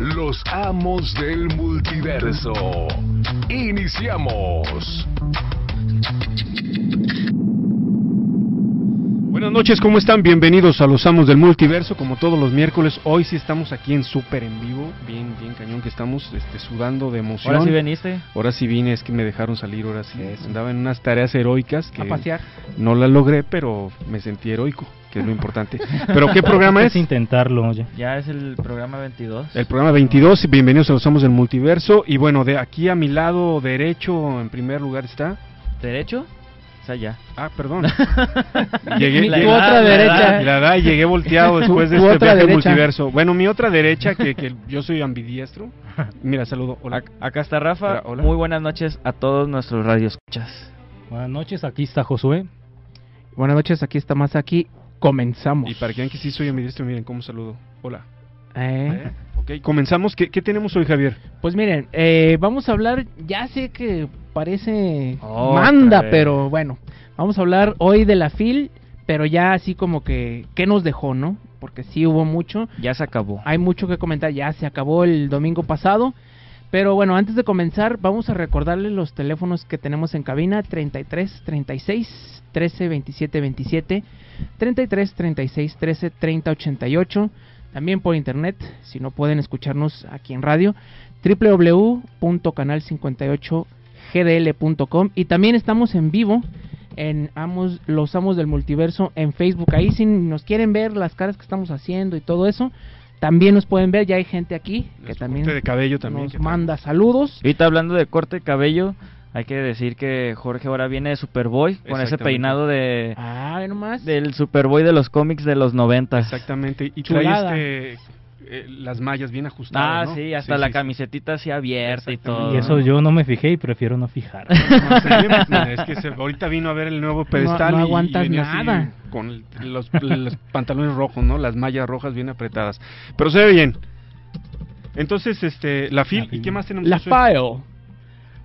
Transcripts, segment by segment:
Los amos del multiverso. Iniciamos. Buenas noches, ¿cómo están? Bienvenidos a Los Amos del Multiverso, como todos los miércoles. Hoy sí estamos aquí en súper en vivo, bien, bien cañón que estamos este, sudando de emoción. ¿Ahora sí veniste? Ahora sí vine, es que me dejaron salir, ahora sí. Andaba en unas tareas heroicas que A pasear. no las logré, pero me sentí heroico, que es lo importante. ¿Pero qué programa es? intentarlo, oye. Ya es el programa 22. El programa 22, bienvenidos a Los Amos del Multiverso. Y bueno, de aquí a mi lado derecho, en primer lugar está... ¿Derecho? O sea, ya. Ah, perdón. Llegué, Mi llegué- otra derecha. La edad, llegué volteado después de Tu este viaje derecha. multiverso. Bueno, mi otra derecha, que, que yo soy ambidiestro. Mira, saludo. Hola. Ac- Acá está Rafa. Hola, hola. Muy buenas noches a todos nuestros radioescuchas. Buenas noches, aquí está Josué. Buenas noches, aquí está más aquí. Comenzamos. Y para que vean que sí soy ambidiestro, miren cómo saludo. Hola. Eh, ¿Eh? Ok, comenzamos. ¿Qué, qué tenemos hoy, Javier? Pues miren, eh, vamos a hablar, ya sé que parece Otra manda, pero bueno, vamos a hablar hoy de la FIL, pero ya así como que, ¿qué nos dejó, no? Porque sí hubo mucho, Ya se acabó. hay mucho que comentar, ya se acabó el domingo pasado. Pero bueno, antes de comenzar, vamos a recordarles los teléfonos que tenemos en cabina: 33 36 13 27 27, 33 36 13 30 88. También por internet, si no pueden escucharnos aquí en radio, www.canal58gdl.com. Y también estamos en vivo en Amos, Los Amos del Multiverso en Facebook. Ahí si nos quieren ver las caras que estamos haciendo y todo eso, también nos pueden ver. Ya hay gente aquí que Les también corte de cabello también. nos que manda saludos. Ahorita hablando de corte de cabello, hay que decir que Jorge ahora viene de Superboy con ese peinado de Ah, nomás. del Superboy de los cómics de los 90. Exactamente. Y Chulada. trae este, eh, las mallas bien ajustadas. Ah, ¿no? sí, hasta Sí, la sí, camisetita así abierta y todo. Y eso yo no me fijé y prefiero no fijar. No, es que se- ahorita vino a ver el nuevo pedestal no y- y, aguantas nada. con el- los, los pantalones rojos, ¿no? Las mallas rojas bien apretadas. Pero se ve bien. Entonces, este, la FIL, ¿y FIL. qué más tenemos? La Josué?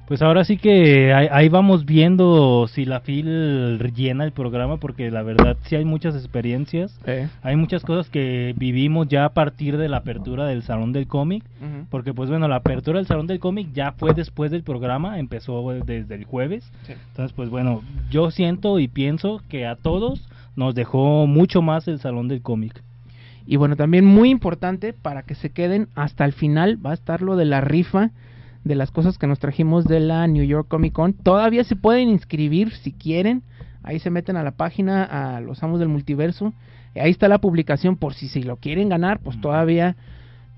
Pues ahora sí que ahí, ahí vamos viendo si la FIL llena el programa porque la verdad sí hay muchas experiencias. Hay muchas cosas que vivimos ya a partir de la apertura del Salón del Cómic. Porque pues bueno, la apertura del Salón del Cómic ya fue después del programa, empezó desde el jueves. Sí. Entonces pues bueno, yo siento y pienso que a todos nos dejó mucho más el Salón del Cómic. Y bueno, también muy importante para que se queden hasta el final va a estar lo de la rifa de las cosas que nos trajimos de la New York Comic Con. Todavía se pueden inscribir si quieren. Ahí se meten a la página a los amos del multiverso. Y ahí está la publicación por si se lo quieren ganar, pues Ujú. todavía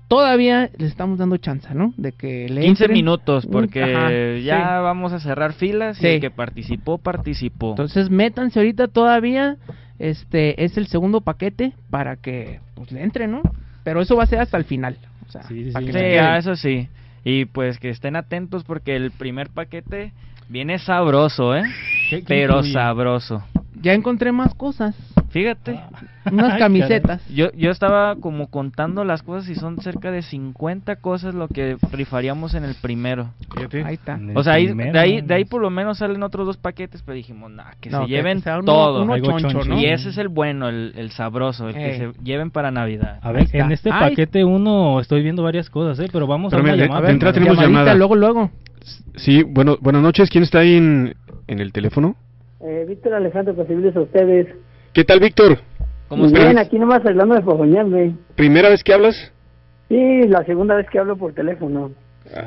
todavía les estamos dando chance, ¿no? De que le 15 entren. minutos Mm, porque ajá, ya sí. vamos a cerrar filas Sí. y el que participó participó. Entonces métanse ahorita todavía. Este es el segundo paquete para que pues le entren, ¿no? Pero eso va a ser hasta el final. O sea, Sí, sí, para que ah, eso sí. Y pues que estén atentos porque el primer paquete viene sabroso, ¿eh? ¿Qué- qué Pero incluye? sabroso. Ya encontré más cosas. Fíjate, Unas Ay, camisetas. yo, yo estaba como contando las cosas y son cerca de 50 cosas lo que rifaríamos en el primero. Fíjate. Ahí está. O sea, ahí, de, ahí, de ahí por lo menos salen otros dos paquetes, pero dijimos, nah, que No, se que- lleven que uno- todo. uno choncho, choncho. ¿no? Y ese es el bueno, el, el sabroso, el que Eh. se lleven para Navidad. A ver, en este Ay. paquete uno estoy viendo varias cosas, ¿eh? Pero vamos Pero a una mira, llamada. de entrada primero. tenemos Llamadita, llamada. luego, luego. Sí, bueno, buenas noches. ¿Quién está ahí en, en el teléfono? Eh, Víctor Alejandro, para servirles a ustedes. ¿Qué tal, Víctor? ¿Cómo Muy estás? bien, aquí nomás hablando de fogoñarme. ¿Primera vez que hablas? Sí, la segunda vez que hablo por teléfono.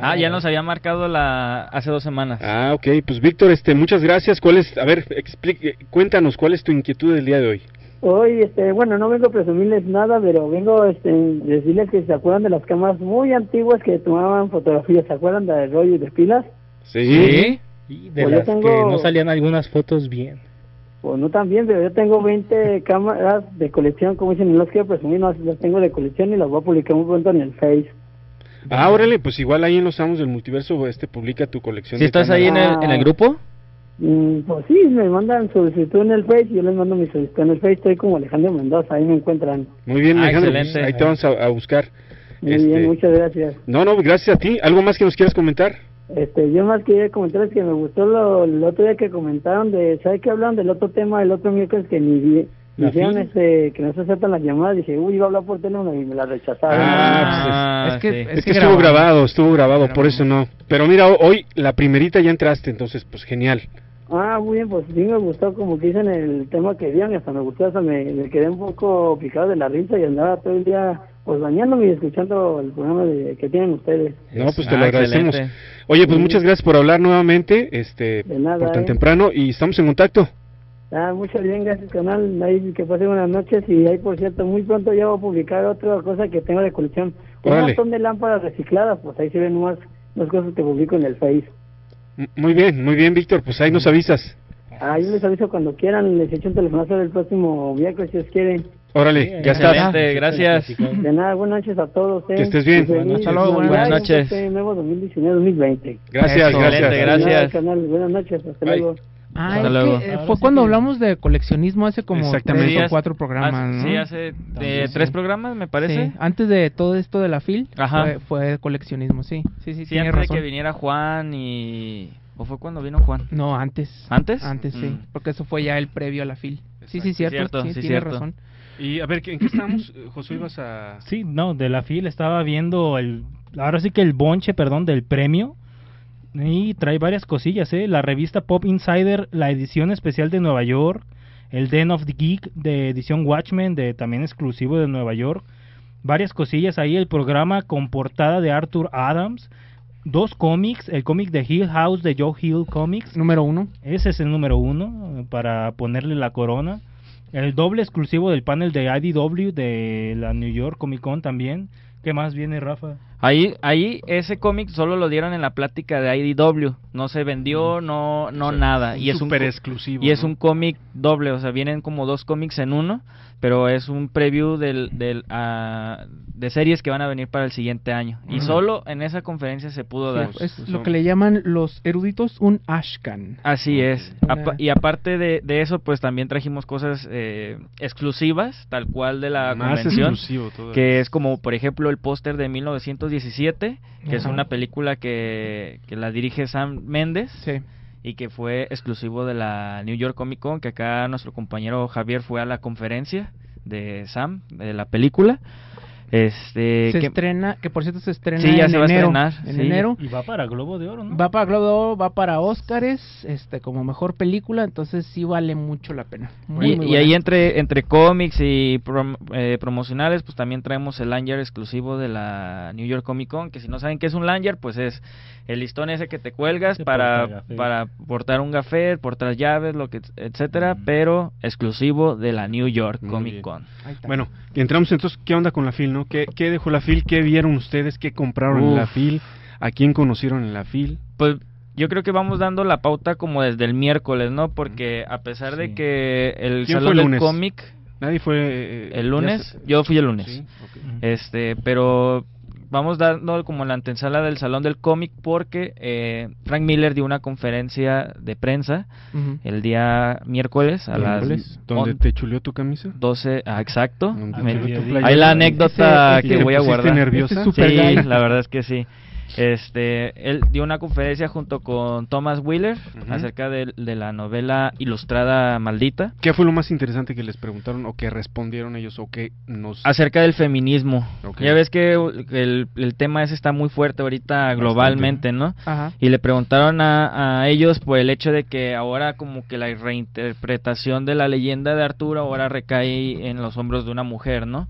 Ah, ya nos había marcado la hace dos semanas. Ah, ok. Pues, Víctor, este, muchas gracias. ¿Cuál es, a ver, explique, cuéntanos, ¿cuál es tu inquietud del día de hoy? Hoy, este, bueno, no vengo a presumirles nada, pero vengo este, a decirles que se acuerdan de las cámaras muy antiguas que tomaban fotografías. ¿Se acuerdan de rollo y de pilas? Sí. Y de Pues las tengo- que no salían algunas fotos bien. Pues no tan bien, pero yo tengo 20 cámaras de colección, como dicen, no las quiero presumir, no, las tengo de colección y las voy a publicar muy pronto en el Face. Ah, órale, pues igual ahí en los amos del multiverso este publica tu colección. ¿Si de estás ahí en cámaras. el, en el grupo? Mm, pues sí, me mandan solicitud en el Face, yo les mando mi solicitud en el Face, estoy como Alejandro Mendoza, ahí me encuentran. Muy bien, Ah, Alejandro, pues, excelente. ahí te vamos a, a buscar. Muy Este, bien, muchas gracias. No, no, gracias a ti. ¿Algo más que nos quieras comentar? Este, yo más quería comentarles que me gustó lo, el otro día que comentaron de, ¿sabes qué hablaron del otro tema el otro miércoles que ni vi? ¿La Dijeron este, que no se aceptan las llamadas, dije, uy, iba a hablar por teléfono y me la rechazaron. Ah, es que- sí. es Es que estuvo grabado, estuvo grabado, por eso no. Pero mira, hoy la primerita ya entraste, entonces pues genial. Ah, muy bien, pues sí me gustó como que dicen el tema que dieron y hasta me gustó, hasta me, me quedé un poco picado de la risa y andaba todo el día pues bañándome y escuchando el programa de, que tienen ustedes. No, pues te Ah, lo agradecemos. excelente. Oye, pues Sí. muchas gracias por hablar nuevamente, este, De nada, por tan eh. temprano y estamos en contacto. Ah, muchas bien, gracias canal, ahí que pasen buenas noches y ahí por cierto, muy pronto ya voy a publicar otra cosa que tengo de colección. Un montón de lámparas recicladas, pues ahí se ven más, más cosas que publico en el Face. M- Muy bien, muy bien, Víctor, pues ahí nos avisas. Ah, yo les aviso cuando quieran, les echo un telefonazo el próximo miércoles si os quieren. Órale, ya estás. Excelente, gracias. De nada, buenas noches a todos. eh. Que estés bien. Buenas- hasta luego, Navidad buenas un noches. próspero nuevo 2019-2020. Gracias, Eso. gracias. Gracias. De canal, buenas noches, hasta Bye. luego. Ah, Hasta es que, luego. eh, fue sí cuando que- hablamos de coleccionismo hace como tres o Sí, cuatro programas, hace- ¿no? Sí, hace También, sí. tres programas, me parece. Sí, antes de todo esto de la FIL, Ajá. fue, fue coleccionismo, sí. Sí, sí, Sí, tiene antes de razón. que viniera Juan y... ¿O fue cuando vino Juan? No, antes. ¿Antes? Antes, sí. Mm. Porque eso fue ya el previo a la FIL. Sí, sí, Exacto. cierto. Cierto, sí, sí, tiene cierto. razón. Y a ver, ¿en qué estamos? Eh, Josué, ibas a... Sí, no, de la FIL estaba viendo el, ahora sí que el bonche, perdón, del premio. Y trae varias cosillas, ¿eh? La revista Pop Insider, la edición especial de Nueva York, el Den of the Geek de edición Watchmen, de también exclusivo de Nueva York. Varias cosillas ahí, el programa con portada de Arthur Adams, dos cómics, el cómic de Hill House de Joe Hill Comics, Número uno. ese es el número uno eh, para ponerle la corona. El doble exclusivo del panel de IDW de la New York Comic Con también. ¿Qué más viene, Rafa? Ahí, ahí ese cómic solo lo dieron en la plática de IDW. No se vendió, no, no O sea, nada. Y es un exclusivo. Y es ¿no? un cómic doble, o sea, vienen como dos cómics en uno, pero es un preview del, del, ah, de series que van a venir para el siguiente año. Y solo en esa conferencia se pudo dar. Es pues lo que le llaman los eruditos un ashcan. Así es. Una- y aparte de, de eso, pues también trajimos cosas eh, exclusivas, tal cual de la Más convención. Que es como, por ejemplo, el póster de 1917, que es una película que, que la dirige Sam Méndez Sí. Y que fue exclusivo de la New York Comic Con, que acá nuestro compañero Javier fue a la conferencia de Sam, de la película. Este, se que- estrena, que por cierto se estrena Sí, ya en se va a enero. estrenar, En sí. enero. Y va para Globo de Oro, ¿no? Va para Globo de Oro, va para Óscares, este, como mejor película, entonces sí vale mucho la pena. Muy, y, muy y ahí entre entre cómics y prom- eh, promocionales, pues también traemos el lanyard exclusivo de la New York Comic Con, que si no saben qué es un lanyard, pues es el listón ese que te cuelgas Sí, para para portar un gafet, portar llaves, lo que etcétera, Mm. pero exclusivo de la New York Comic. Con. Bueno, y entramos entonces, ¿qué onda con la FIL, no? ¿Qué, qué dejó la FIL? ¿Qué vieron ustedes? ¿Qué compraron en la. FIL? ¿A quién conocieron en la FIL? Pues yo creo que vamos dando la pauta como desde el miércoles, ¿no? Porque a pesar de que el ¿Quién fue salón el del cómic Nadie fue... eh, el lunes, se- yo fui el lunes. Sí. Este, pero vamos dando como la antesala del Salón del Cómic porque eh, Frank Miller dio una conferencia de prensa el día miércoles a Miércoles, las ¿Dónde on- te chuleó tu camisa? 12, ah, exacto. Ahí la anécdota Ese- que ese- voy a ¿Te pusiste guardar. nerviosa? Es Sí, la verdad es que sí. Este, él dio una conferencia junto con Thomas Wheeler acerca de, de la novela ilustrada Maldita, ¿Qué fue lo más interesante que les preguntaron o que respondieron ellos o que nos... acerca del feminismo. Ya ves que el, el tema ese está muy fuerte ahorita globalmente, ¿no? Ajá. Y le preguntaron a, a ellos por el hecho de que ahora como que la reinterpretación de la leyenda de Arturo ahora recae en los hombros de una mujer, ¿no?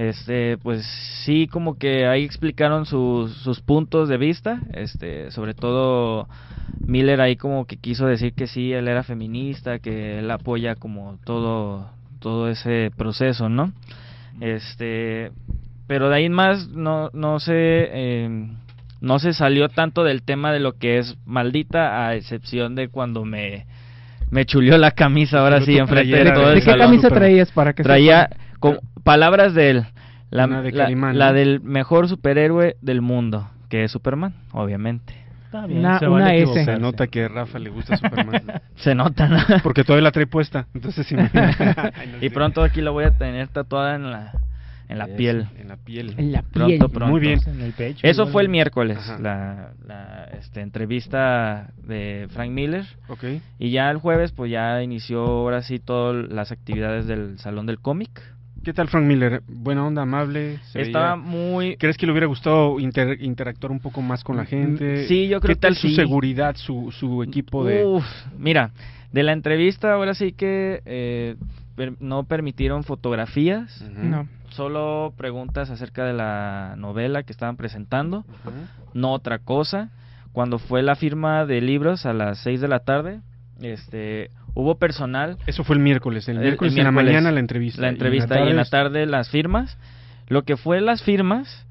Este, pues sí, como que ahí explicaron sus, sus puntos de vista, este, sobre todo Miller ahí como que quiso decir que sí, él era feminista, que él apoya como todo, todo ese proceso, ¿no? Este, pero de ahí en más no, no se, eh, no se salió tanto del tema de lo que es maldita, a excepción de cuando me me chulió la camisa ahora Pero sí enfrente de todo de- el ¿De qué salón. camisa traías para que Traía sepan? Palabras de él. La, Una de la- Calimán, la ¿no? del mejor superhéroe del mundo, que es Superman, obviamente. Está bien, Una- se una vale S. equivocarse. Se nota que a Rafa le gusta Superman. Se nota, ¿no? Porque todavía la trae puesta. Entonces, sí. y pronto aquí lo voy a tener tatuada en la, en la piel. En la piel. En la piel. pronto. Muy bien. En el pecho, Eso igual. fue el miércoles, Ajá. la, la, este, entrevista de Frank Miller. Ok. Y ya el jueves, pues ya inició ahora sí todas las actividades del Salón del Cómic. ¿Qué tal Frank Miller? Buena onda, amable. se Estaba veía- muy... ¿Crees que le hubiera gustado inter- interactuar un poco más con la gente? Mm, Sí, yo creo ¿Qué tal que su sí. seguridad, su, su equipo de...? Uf, mira, de la entrevista ahora sí que eh, per- no permitieron fotografías, Ujú. No. solo preguntas acerca de la novela que estaban presentando, no otra cosa. Cuando fue la firma de libros a las 6 de la tarde, este, hubo personal, Eso fue el miércoles. El, miércoles el en la mañana la entrevista. la y entrevista y en la tarde las firmas. Lo que fue las firmas,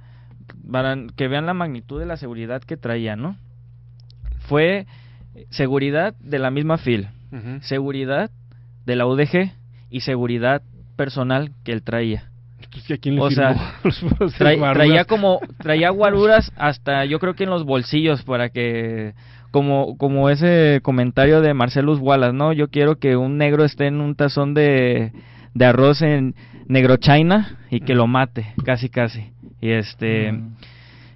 para que vean la magnitud de la seguridad que traía, ¿no? Fue seguridad de la misma fil, seguridad de la UDG y seguridad personal que él traía. Entonces, ¿a quién le O sea, los puros Tra- guaruras? traía como traía guaruras hasta yo creo que en los bolsillos para que como como ese comentario de Marcelus Wallace, ¿no? Yo quiero que un negro esté en un tazón de de arroz en negro China y que lo mate, casi casi. Y este Mm,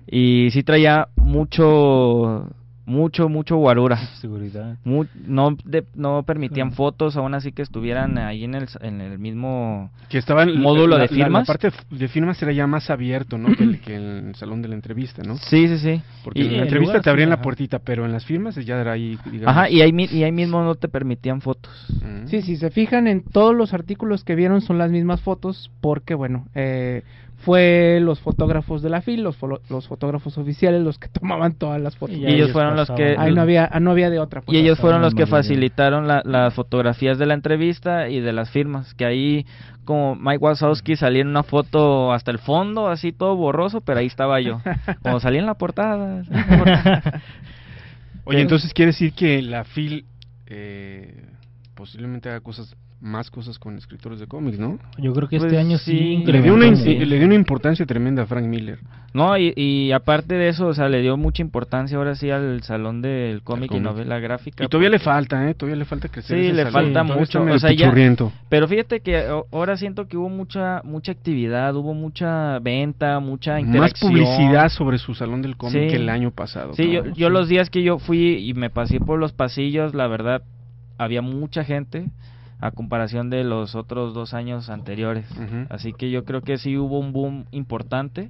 y sí traía mucho mucho mucho guarura. seguridad. Mu- no de- no permitían Sí. fotos aún así que estuvieran ahí en el en el mismo que estaba en módulo la, de la- la firmas. parte de firmas era ya más abierto, ¿no? que, el, que el salón de la entrevista, ¿no? Sí, sí, sí. Porque Y- en el la entrevista lugar te abrían sí, la ajá. puertita, pero en las firmas ya era ahí, digamos. Ajá, y ahí, y ahí mismo no te permitían fotos. Ujú. Sí, si se fijan en todos los artículos que vieron son las mismas fotos porque, bueno, eh, fue los fotógrafos de la FIL, los, folo- los fotógrafos oficiales los que tomaban todas las fotos. Y ellos ellos fueron los que... Ahí no había, ah, no había de otra. pues. Y ellos fueron los que facilitaron la- las fotografías de la entrevista y de las firmas. Que ahí, como Mike Wazowski salía en una foto hasta el fondo, así todo borroso, pero ahí estaba yo. Como salía en la portada. en la portada. Oye, entonces quiere decir que la FIL eh, posiblemente haga cosas más cosas con escritores de cómics, ¿no? Yo creo que Pues este año sí. Le dio, una, Incrementó, in- sí. le dio una importancia tremenda a Frank Miller. No, y, y aparte de eso, o sea, le dio mucha importancia ahora sí al salón del cómic y novela gráfica. Y todavía le falta, ¿eh? Todavía le falta crecer. Sí, ese le salón. falta mucho, o sea, ya-. Pero fíjate que ahora siento que hubo mucha mucha actividad, hubo mucha venta, mucha Más interacción. publicidad sobre su salón del cómic Sí. que el año pasado. Sí, yo, yo los días que yo fui y me pasé por los pasillos, la verdad, había mucha gente a comparación de los otros dos años anteriores. Así que yo creo que sí hubo un boom importante.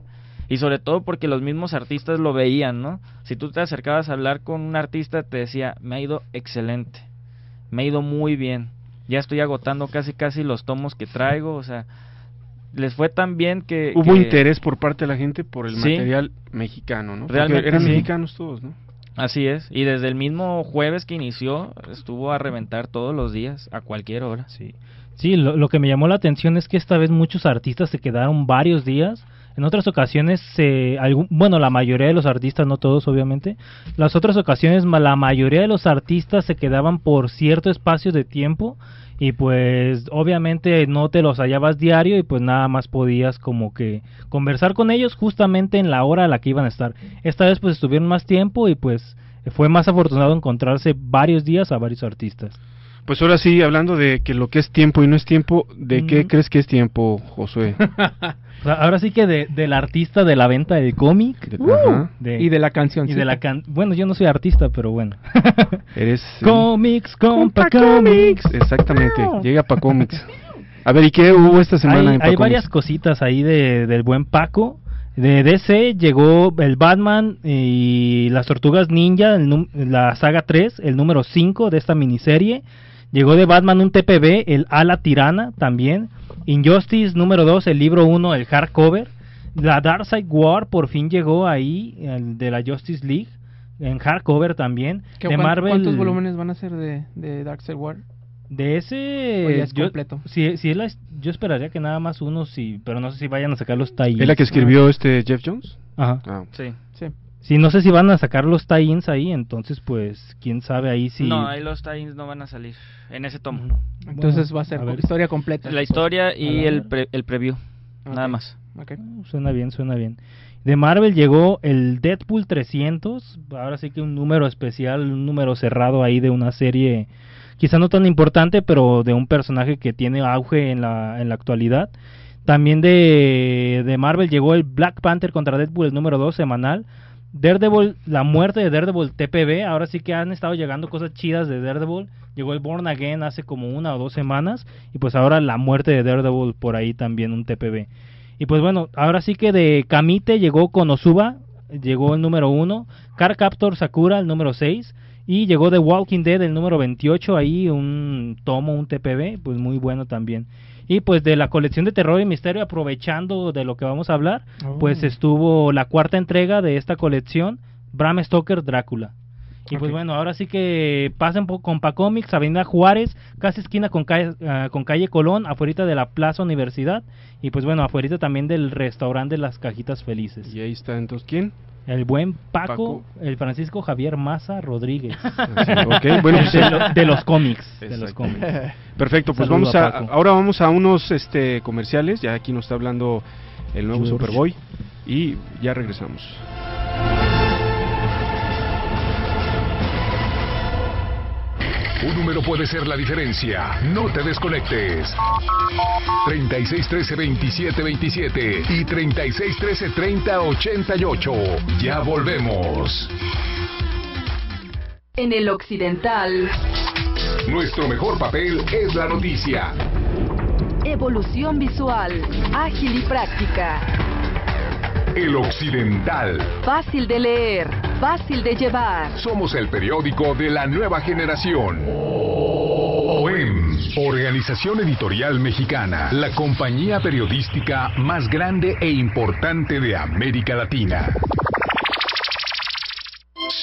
Y sobre todo porque los mismos artistas lo veían, ¿no? Si tú te acercabas a hablar con un artista, te decía, me ha ido excelente, me ha ido muy bien, ya estoy agotando casi casi los tomos que traigo, o sea, les fue tan bien que... Hubo que- interés por parte de la gente por el Sí. material mexicano, ¿no? Porque Realmente eran sí. mexicanos todos, ¿no? Así es, y desde el mismo jueves que inició, estuvo a reventar todos los días, a cualquier hora. Sí, sí lo, que me llamó la atención es que esta vez muchos artistas se quedaron varios días. En otras ocasiones, se, algún, bueno, la mayoría de los artistas, no todos obviamente, las otras ocasiones la mayoría de los artistas se quedaban por cierto espacio de tiempo y pues obviamente no te los hallabas diario y pues nada más podías como que conversar con ellos justamente en la hora a la que iban a estar. Esta vez pues estuvieron más tiempo y pues fue más afortunado encontrarse varios días a varios artistas. Pues ahora sí, hablando de que lo que es tiempo y no es tiempo, ¿de qué crees que es tiempo, Josué? O sea, ahora sí que de, del artista de la venta del cómic. De- Uh, de- y de la canción. y de la can bueno yo no soy artista pero bueno. Eres... eh, cómics compa cómics. Exactamente, llega pa' cómics. A ver, ¿y qué hubo esta semana hay, en hay varias cositas ahí de, del buen Paco. De DC llegó el Batman y las Tortugas Ninja el la saga 3 el número 5 de esta miniserie llegó de Batman un TPB el Ala Tirana también Injustice número 2 el libro 1 el hardcover la Darkseid War por fin llegó ahí el de la Justice League en hardcover también ¿Qué- de Marvel ¿Cuántos volúmenes van a ser de, de Darkseid War? de ese es yo, completo. si, si es la- yo esperaría que nada más uno sí pero no sé si vayan a sacar los tallos ¿Es la que escribió este Jeff Jones? Ajá. Ah, Sí. Sí. No sé si van a sacar los tie-ins ahí, entonces pues quién sabe ahí si... No, ahí los tie-ins no van a salir en ese tomo. Entonces Bueno, va a ser a ver. historia completa. La historia y el, pre- el preview, nada más. Ok. Suena bien, suena bien. De Marvel llegó el Deadpool 300, ahora sí que un número especial, un número cerrado ahí de una serie quizá no tan importante, pero de un personaje que tiene auge en la, en la actualidad. También de, de Marvel llegó el Black Panther contra Deadpool, el número 2 semanal. Daredevil, la muerte de Daredevil TPB, ahora sí que han estado llegando cosas chidas de Daredevil. Llegó el Born Again hace como una o dos semanas y pues ahora la muerte de Daredevil por ahí también un TPB. Y pues bueno, ahora sí que de Kamite llegó Konosuba, llegó el número 1, Car Captor Sakura el número 6 y llegó The Walking Dead el número 28, ahí un tomo, un TPB, pues muy bueno también. Y pues de la colección de terror y misterio, aprovechando de lo que vamos a hablar, Oh. pues estuvo la cuarta entrega de esta colección, Bram Stoker Drácula. Y pues bueno, ahora sí que pasen po- con Pacomics, Avenida Juárez, casi esquina con calle, ah, con calle Colón, afuera de la Plaza Universidad. Y pues bueno, afuera también del restaurante Las Cajitas Felices. Y ahí está entonces, ¿quién? El buen Paco, Paco. el Francisco Javier Maza Rodríguez. ok, bueno, pues, de, lo- de los cómics. De los Exacto. cómics. Perfecto, pues Saludo vamos a ahora vamos a unos este comerciales, ya aquí nos está hablando el nuevo George. Superboy y ya regresamos. Un número puede ser la diferencia. No te desconectes. 3613-2727 y 3613-3088. Ya volvemos. En el occidental, Nuestro mejor papel es la noticia. evolución visual, ágil y práctica, El Occidental. fácil de leer, fácil de llevar. Somos el periódico de la nueva generación. OEM, Organización Editorial Mexicana, la compañía periodística más grande e importante de América Latina.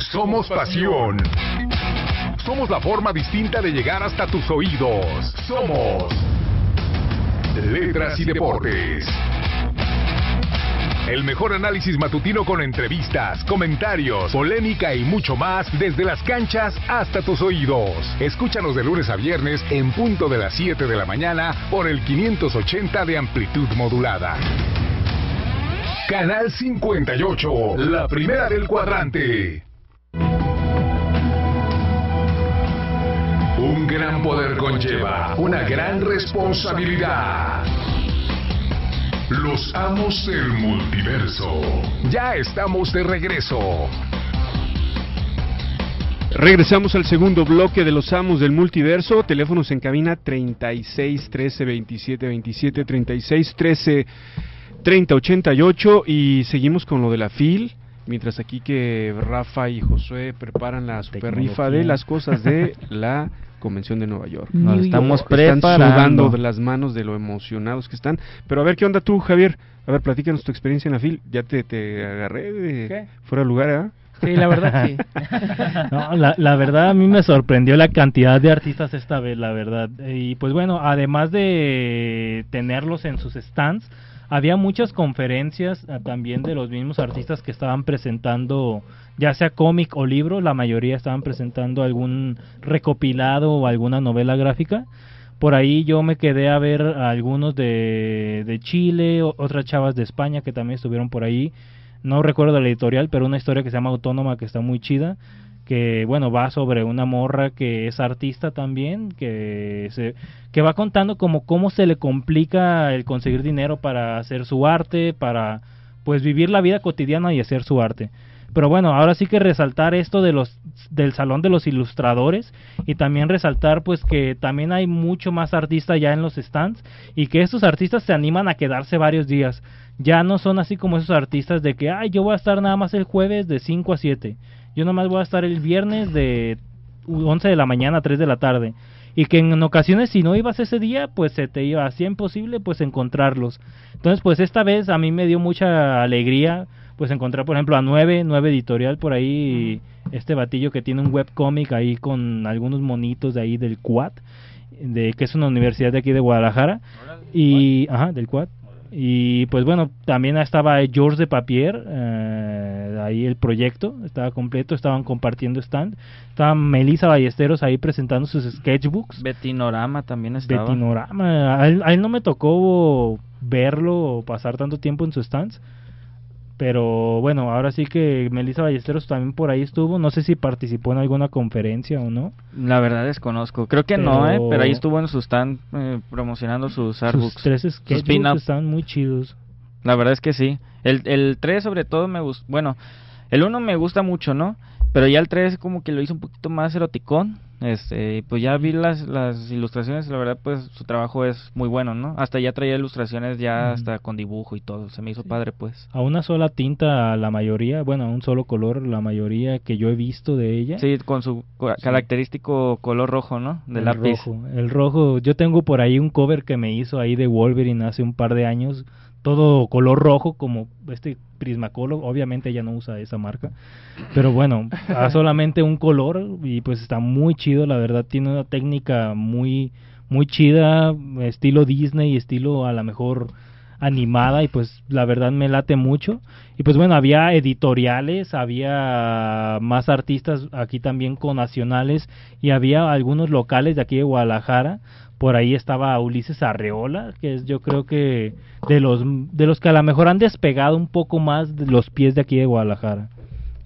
Somos pasión. Somos la forma distinta de llegar hasta tus oídos. Somos Letras y Deportes. El mejor análisis matutino con entrevistas, comentarios, polémica y mucho más desde las canchas hasta tus oídos. Escúchanos de lunes a viernes en punto de las 7 de la mañana por el 580 de amplitud modulada. Canal 58, la primera del cuadrante. Un gran poder conlleva una gran responsabilidad. Los amos del multiverso. Ya estamos de regreso. Regresamos al segundo bloque de los amos del multiverso. Teléfonos en cabina 36 13 27 27 36 13 30 88 y seguimos con lo de la FIL. Mientras aquí que Rafa y Josué preparan la super rifa de las cosas de la Convención de Nueva York. Nos estamos York. Están preparando. sudando de las manos de lo emocionados que están. Pero a ver, ¿qué onda tú, Javier? A ver, platícanos tu experiencia en la FIL. Ya te, te agarré de ¿Qué? fuera de lugar, ¿eh? Sí, la verdad sí. No, la, la verdad a mí me sorprendió la cantidad de artistas esta vez, la verdad. Y pues bueno, además de tenerlos en sus stands, había muchas conferencias ah, también de los mismos artistas que estaban presentando, ya sea cómic o libro, la mayoría estaban presentando algún recopilado o alguna novela gráfica. Por ahí yo me quedé a ver algunos de, de Chile, otras chavas de España que también estuvieron por ahí. No recuerdo la editorial, pero una historia que se llama Autónoma que está muy chida. Que bueno, va sobre una morra que es artista también, que, se, que va contando como cómo se le complica el conseguir dinero para hacer su arte, para pues vivir la vida cotidiana y hacer su arte. Pero bueno, ahora sí que resaltar esto de los del salón de los ilustradores y también resaltar pues que también hay mucho más artistas ya en los stands y que estos artistas se animan a quedarse varios días. Ya no son así como esos artistas de que, ay, yo voy a estar nada más el jueves de 5 a 7. Yo nomás voy a estar el viernes de 11 de la mañana a 3 de la tarde. Y que en ocasiones si no ibas ese día, pues se te iba, hacía imposible pues encontrarlos. Entonces pues esta vez a mí me dio mucha alegría pues encontrar por ejemplo a 9, 9 editorial por ahí, este batillo que tiene un webcómic ahí con algunos monitos de ahí del Quad, de, que es una universidad de aquí de Guadalajara. Y, ajá, del Quad. Y pues bueno, también estaba George de Papier, eh, ahí el proyecto, estaba completo, estaban compartiendo stand. Estaba Melissa Ballesteros ahí presentando sus sketchbooks. Betinorama también estaba. Betinorama, a él, a él no me tocó verlo o pasar tanto tiempo en sus stands. Pero bueno, ahora sí que Melissa Ballesteros también por ahí estuvo. No sé si participó en alguna conferencia o no. La verdad desconozco. Creo que no, ¿eh? Pero ahí estuvo en su stand eh, promocionando sus artbooks. Sus tres sketchbooks estaban muy chidos. La verdad es que sí. El, el 3 sobre todo me gusta. Bueno, el 1 me gusta mucho, ¿no? Pero ya el 3 como que lo hizo un poquito más eroticón. Este, pues ya vi las, las ilustraciones, la verdad pues su trabajo es muy bueno, ¿no? Hasta ya traía ilustraciones ya hasta con dibujo y todo, se me hizo padre pues. A una sola tinta la mayoría, bueno, a un solo color la mayoría que yo he visto de ella. Sí, con su co- característico color rojo, ¿no? De el lápiz. rojo. El rojo, yo tengo por ahí un cover que me hizo ahí de Wolverine hace un par de años, todo color rojo como este Prismacolor, obviamente ella no usa esa marca, pero bueno, a solamente un color y pues está muy chido, la verdad tiene una técnica muy muy chida, estilo Disney, estilo a lo mejor animada y pues la verdad me late mucho. Y pues bueno había editoriales había más artistas aquí también con nacionales y había algunos locales de aquí de Guadalajara por ahí estaba Ulises Arreola que es yo creo que de los de los que a lo mejor han despegado un poco más de los pies de aquí de Guadalajara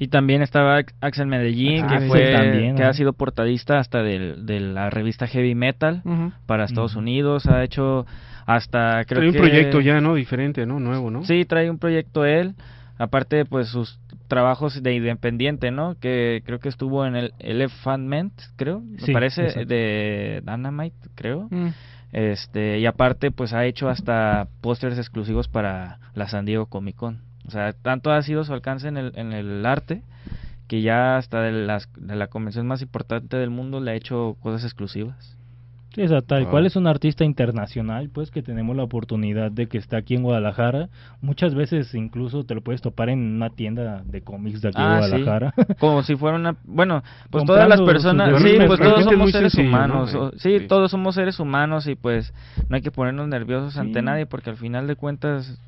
Y también estaba Ax- Axel Medellín, Axel que fue también, que ¿no? ha sido portadista hasta del, de la revista Heavy Metal para Estados. Unidos, ha hecho hasta creo Trae un que- proyecto ya, ¿no? Diferente, ¿no? Nuevo, ¿no? Sí, trae un proyecto él, aparte pues sus trabajos de independiente, ¿no? Que creo que estuvo en el Elephant creo, me Sí, parece exacto. de Dynamite, creo. Mm. Este, y aparte pues ha hecho hasta pósters exclusivos para la San Diego Comic Con. O sea, tanto ha sido su alcance en el, en el arte que ya hasta de, las, de la convención más importante del mundo le ha hecho cosas exclusivas. Sí, o sea, tal Wow. cual es un artista internacional, pues que tenemos la oportunidad de que está aquí en Guadalajara. Muchas veces incluso te lo puedes topar en una tienda de cómics de aquí Ah, de sí. Guadalajara. Como si fuera una... Bueno, pues todas las personas... Sí, pues todos somos seres humanos. Sí, Sí. todos somos seres humanos y pues no hay que ponernos nerviosos ante nadie porque al final de cuentas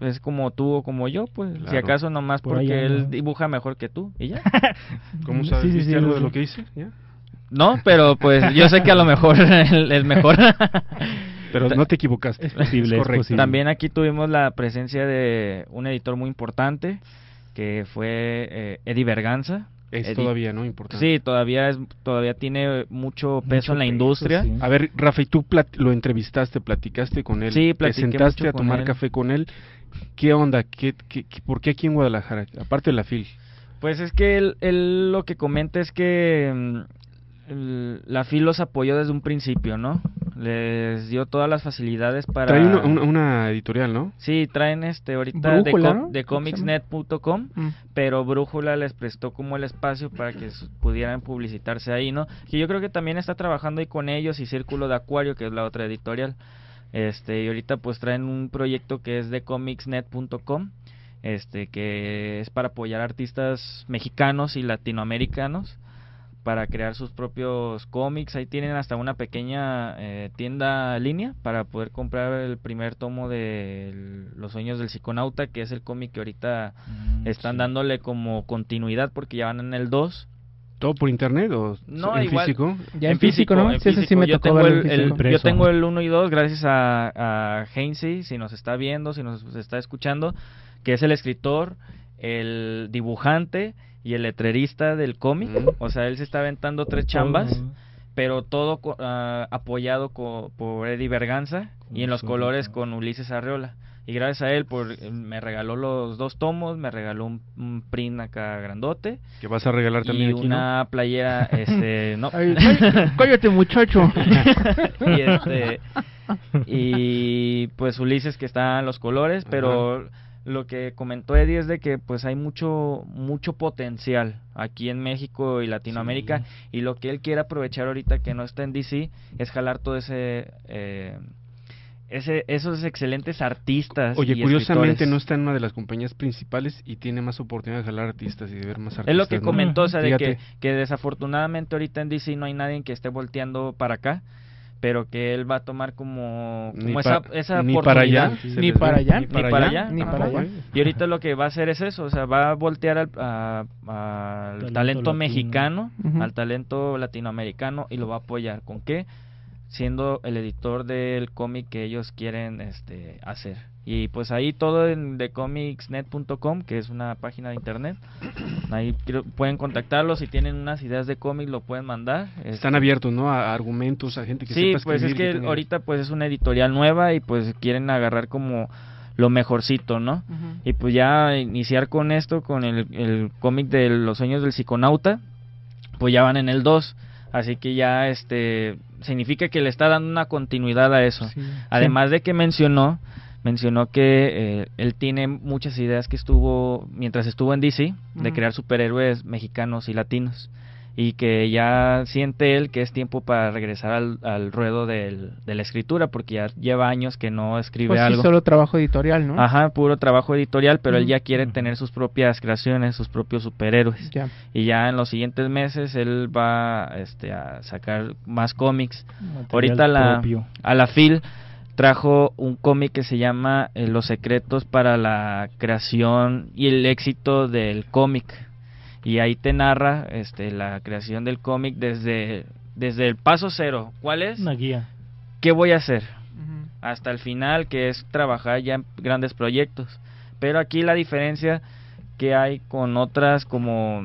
es como tú o como yo, pues si acaso nomás Por porque allá, él ¿no? dibuja mejor que tú y ya. ¿Cómo Sí, sabes? sí, ¿Viste sí, algo sí. de lo que hice? ¿Ya? No, pero pues yo sé que a lo mejor el mejor. Pero no te equivocaste. Es posible, es correcto. posible. También aquí tuvimos la presencia de un editor muy importante que fue eh, Eddie Berganza. Es Eddie- todavía, ¿no? Importante. Sí, todavía es todavía tiene mucho peso Mucho en la peso, industria. sí. A ver, Rafa, ¿y tú plat- lo entrevistaste, platicaste con él? Sí, ¿Te sentaste mucho a tomar él. café con él? ¿Qué onda? ¿Qué, qué, qué- por qué aquí en Guadalajara? Aparte de la FIL. Pues es que él, él lo que comenta es que mm, la FIL los apoyó desde un principio, ¿no? Les dio todas las facilidades para... Trae una, una- una editorial, ¿no? Sí, traen este ahorita de, Brújula, co- ¿no? de ¿Cómo se llama? comicsnet.com, Mm. pero Brújula les prestó como el espacio para que pudieran publicitarse ahí, ¿no? Que yo creo que también está trabajando ahí con ellos y Círculo de Acuario, que es la otra editorial. Este, y ahorita pues traen un proyecto que es de comicsnet.com, este que es para apoyar artistas mexicanos y latinoamericanos para crear sus propios cómics. Ahí tienen hasta una pequeña eh, tienda línea para poder comprar el primer tomo de el- Los sueños del psiconauta, que es el cómic que ahorita Mm, están sí. dándole como continuidad porque ya van en el 2. ¿Todo por internet o No, en igual. físico? Ya en físico, ¿no? en Sí, ese sí físico. me yo tocó tengo ver el, el- físico. yo tengo el 1 y 2 gracias a, a Hainsey, si nos está viendo, si nos está escuchando, que es el escritor, el dibujante y el letrerista del cómic. O sea, él se está aventando tres chambas, pero todo co- ah, apoyado co- por Eddie Berganza y en los colores con Ulises Arreola. Y gracias a él por, me regaló los dos tomos, me regaló un, un print acá grandote Que vas a regalar también y aquí, una playera, este, no. Ay, cállate, muchacho. y este y pues Ulises que está en los colores, pero lo que comentó Eddie es de que pues hay mucho mucho potencial aquí en México y Latinoamérica y lo que él quiere aprovechar ahorita que no está en DC es jalar todo ese eh, ese, esos excelentes artistas. Oye, y curiosamente escritores. no está en una de las compañías principales y tiene más oportunidad de jalar artistas y de ver más artistas. Es lo que ¿no? comentó, o sea, de que, que desafortunadamente ahorita en DC no hay nadie que esté volteando para acá, pero que él va a tomar como, Ni como pa- esa, esa ni para allá, oportunidad. Ni para allá, Ni para allá, ni para allá. Y ahorita lo que va a hacer es eso, o sea, va a voltear al, a- al Talento mexicano, al talento latinoamericano y lo va a apoyar. ¿Con qué? Siendo el editor del cómic que ellos quieren este, hacer. Y pues ahí todo en thecomicsnet.com, que es una página de internet. Ahí pueden contactarlos si tienen unas ideas de cómic, lo pueden mandar. Están Este, abiertos, ¿no? A argumentos, a gente que Sí, sepa pues es que ahorita pues es una editorial nueva y pues quieren agarrar como lo mejorcito, ¿no? Y pues ya iniciar con esto, con el, el cómic de los sueños del psiconauta, pues ya van en el 2. Así que ya este significa que le está dando una continuidad a eso. Sí. Además de que mencionó mencionó que eh, él tiene muchas ideas que estuvo mientras estuvo en DC de crear superhéroes mexicanos y latinos y que ya siente él que es tiempo para regresar al, al ruedo del- de la escritura porque ya lleva años que no escribe Pues sí, algo. solo trabajo editorial, ¿no? Ajá, puro trabajo editorial, pero él ya quiere tener sus propias creaciones, sus propios superhéroes. Ya. Y ya en los siguientes meses él va este, a sacar más cómics. Material Ahorita la, propio. a la FIL trajo un cómic que se llama eh, Los secretos para la creación y el éxito del cómic. Y ahí te narra este, la creación del cómic desde, desde el paso cero. ¿Cuál es? Una guía. ¿Qué voy a hacer? Hasta el final, que es trabajar ya en grandes proyectos. Pero aquí la diferencia que hay con otras como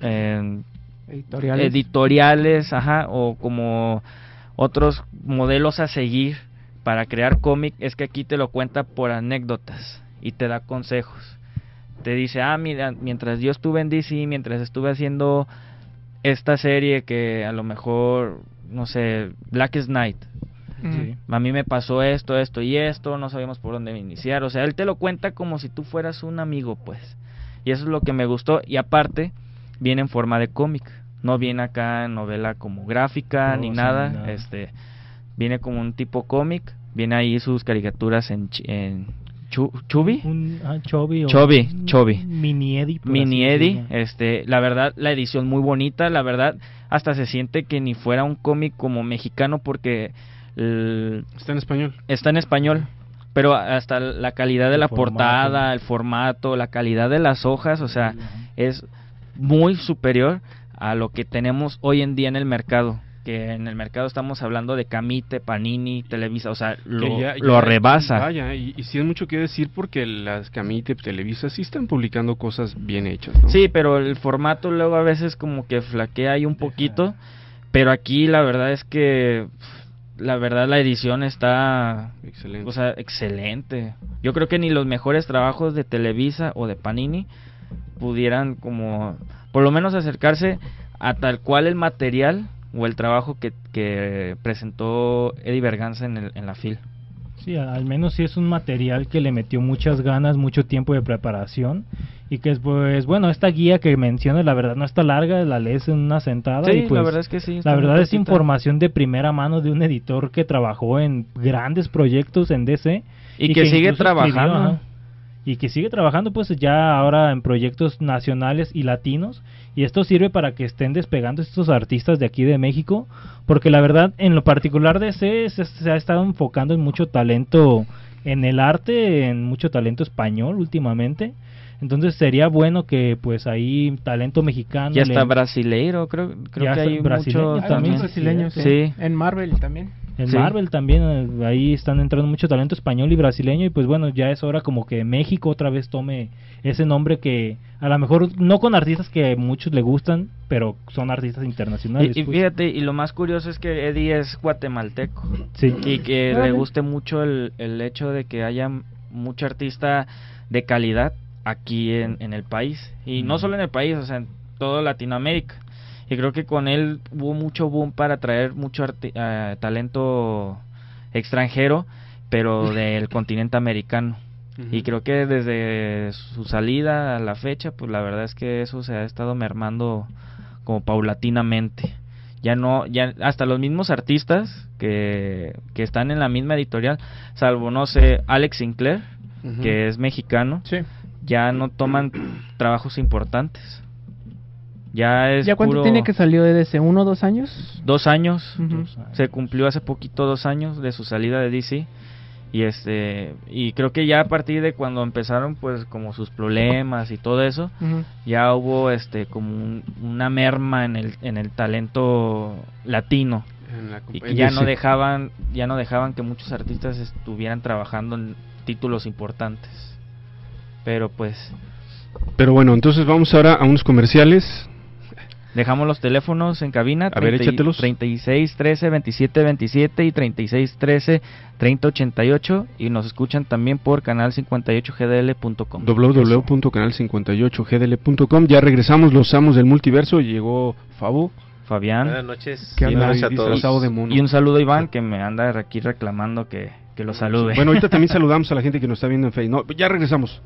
eh, Editoriales. editoriales, ajá, o como otros modelos a seguir para crear cómic, es que aquí te lo cuenta por anécdotas y te da consejos. Te dice, ah, mira, mientras yo estuve en DC, mientras estuve haciendo esta serie que a lo mejor, no sé, Blackest Night. Sí. a mí me pasó esto, esto y esto, no sabíamos por dónde iniciar. O sea, él te lo cuenta como si tú fueras un amigo, pues. Y eso es lo que me gustó. Y aparte, viene en forma de cómic. No viene acá en novela como gráfica No, ni nada. nada. Este, viene como un tipo cómic. Viene ahí sus caricaturas en, en chu- Chubby. Un ah, Chubby Chubby. Mini Eddie. Mini Eddie, este, la verdad, la edición muy bonita, la verdad, hasta se siente que ni fuera un cómic como mexicano porque el- Está en español. está en español, pero hasta la calidad de El la formato. portada, el formato, la calidad de las hojas, o sea, es muy superior a lo que tenemos hoy en día en el mercado. Que en el mercado estamos hablando de Camite, Panini, Televisa, o sea, lo, ya- lo rebasa. Vaya, y, y sí es mucho que decir porque las Camite, Televisa sí están publicando cosas bien hechas, ¿no? Sí, pero el formato luego a veces como que flaquea ahí un poquito, pero aquí la verdad es que la verdad la edición está Excelente. o sea, excelente. Yo creo que ni los mejores trabajos de Televisa o de Panini pudieran como por lo menos acercarse a tal cual el material o el trabajo que, que presentó Eddie Berganza en, el- en la FIL. Sí, al menos sí es un material que le metió muchas ganas, mucho tiempo de preparación y que es pues bueno, esta guía que mencionas la verdad no está larga, la lees en una sentada Sí, y pues la verdad es que sí. la verdad es información de primera mano de un editor que trabajó en grandes proyectos en DC Y, que, sigue escribió, trabajando. Y que sigue trabajando pues ya ahora en proyectos nacionales y latinos y esto sirve para que estén despegando estos artistas de aquí de México porque la verdad en lo particular DC se, se ha estado enfocando en mucho talento en el arte en mucho talento español últimamente entonces sería bueno que pues ahí talento mexicano Ya está le- brasileiro, creo, creo Ya que hay brasileño mucho Hay también. brasileños, Sí. sí. En Marvel también. En Sí. Marvel también, eh, ahí están entrando mucho talento español y brasileño y pues bueno, ya es hora como que México otra vez tome ese nombre que a lo mejor no con artistas que a muchos le gustan, pero son artistas internacionales. Y, y pues. fíjate, y lo más curioso es que Eddie es guatemalteco Sí. y que le Órale. guste mucho el, el hecho de que haya mucho artista de calidad aquí en, en el país. Y no Mm. solo en el país, o sea, en toda Latinoamérica. Y creo que con él hubo mucho boom para traer mucho eh, talento extranjero, pero del continente americano. Y creo que desde su salida a la fecha, pues la verdad es que eso se ha estado mermando como paulatinamente. Ya no, ya hasta los mismos artistas que, que están en la misma editorial, salvo no sé, Alex Sinclair, que es mexicano, Sí. ya no toman trabajos importantes. Ya es ¿Ya cuánto puro- tiene que salió de DC? ¿Uno o dos años? Dos años. Se cumplió hace poquito dos años de su salida de DC. Y este y creo que ya a partir de cuando empezaron pues como sus problemas y todo eso, ya hubo este como un- una merma en el en el talento latino En la y que ya no dejaban ya no dejaban que muchos artistas estuvieran trabajando en títulos importantes. Pero pues Pero bueno, entonces vamos ahora a unos comerciales. Dejamos los teléfonos en cabina. A ver, 30 y- échatelos. 36 13 27 27 y 36 13 30 88. Y nos escuchan también por canal 58gdl.com. www.canal58gdl.com. Ya regresamos, los amos del multiverso. Llegó Fabo. Fabián. Buenas noches. ¿Qué Y noches a todos. mono. Y un saludo a Iván que me anda aquí reclamando que, que lo salude. Bueno, ahorita también saludamos a la gente que nos está viendo en Facebook. No, ya regresamos.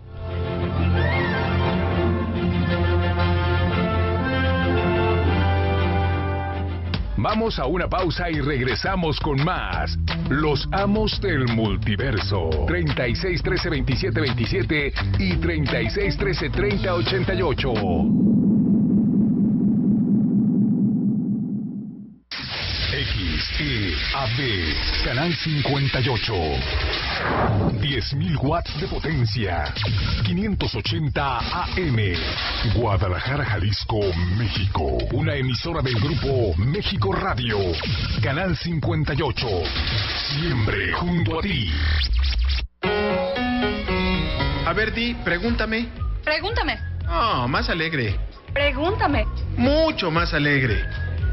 Vamos a una pausa y regresamos con más. Los amos del multiverso. 36 13 27 27 y 36 13 30 88. XEAB, Canal 58. 10.000 watts de potencia. 580 AM. Guadalajara, Jalisco, México. Una emisora del grupo México Radio. Canal 58. Siempre junto a ti. A ver, Di, pregúntame. Pregúntame, Oh, más alegre. pregúntame, Mucho más alegre.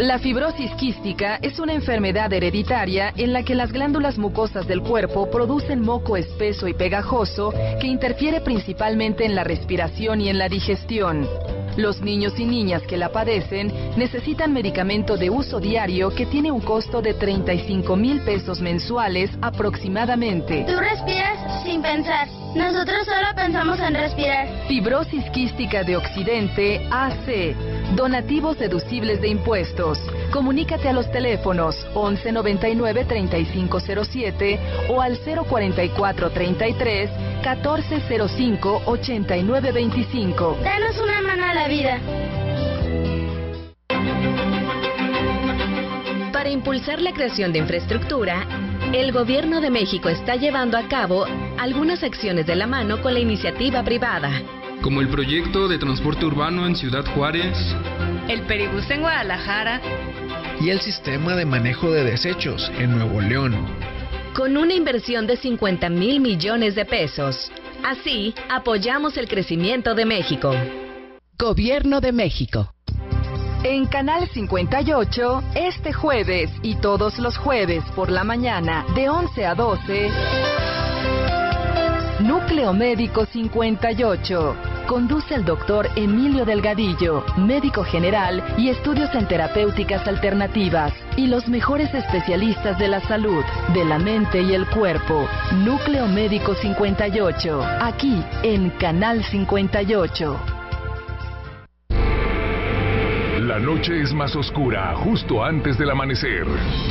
La fibrosis quística es una enfermedad hereditaria en la que las glándulas mucosas del cuerpo producen moco espeso y pegajoso que interfiere principalmente en la respiración y en la digestión. Los niños y niñas que la padecen necesitan medicamento de uso diario que tiene un costo de 35 mil pesos mensuales aproximadamente. Tú respiras sin pensar. Nosotros solo pensamos en respirar. Fibrosis quística de Occidente AC. Donativos deducibles de impuestos. Comunícate a los teléfonos 1199 3507 o al 044 33 1405 8925. Danos una mano a la vida. Para impulsar la creación de infraestructura, el Gobierno de México está llevando a cabo algunas acciones de la mano con la iniciativa privada. Como el proyecto de transporte urbano en Ciudad Juárez, El peribús en Guadalajara, y el sistema de manejo de desechos en Nuevo León. con una inversión de 50 mil millones de pesos. Así, apoyamos el crecimiento de México. Gobierno de México. En Canal 58, este jueves y todos los jueves por la mañana de 11 a 12, Núcleo Médico 58. Conduce el doctor Emilio Delgadillo, médico general y estudios en terapéuticas alternativas, y los mejores especialistas de la salud, de la mente y el cuerpo. Núcleo Médico 58, aquí en Canal 58. La noche es más oscura justo antes del amanecer.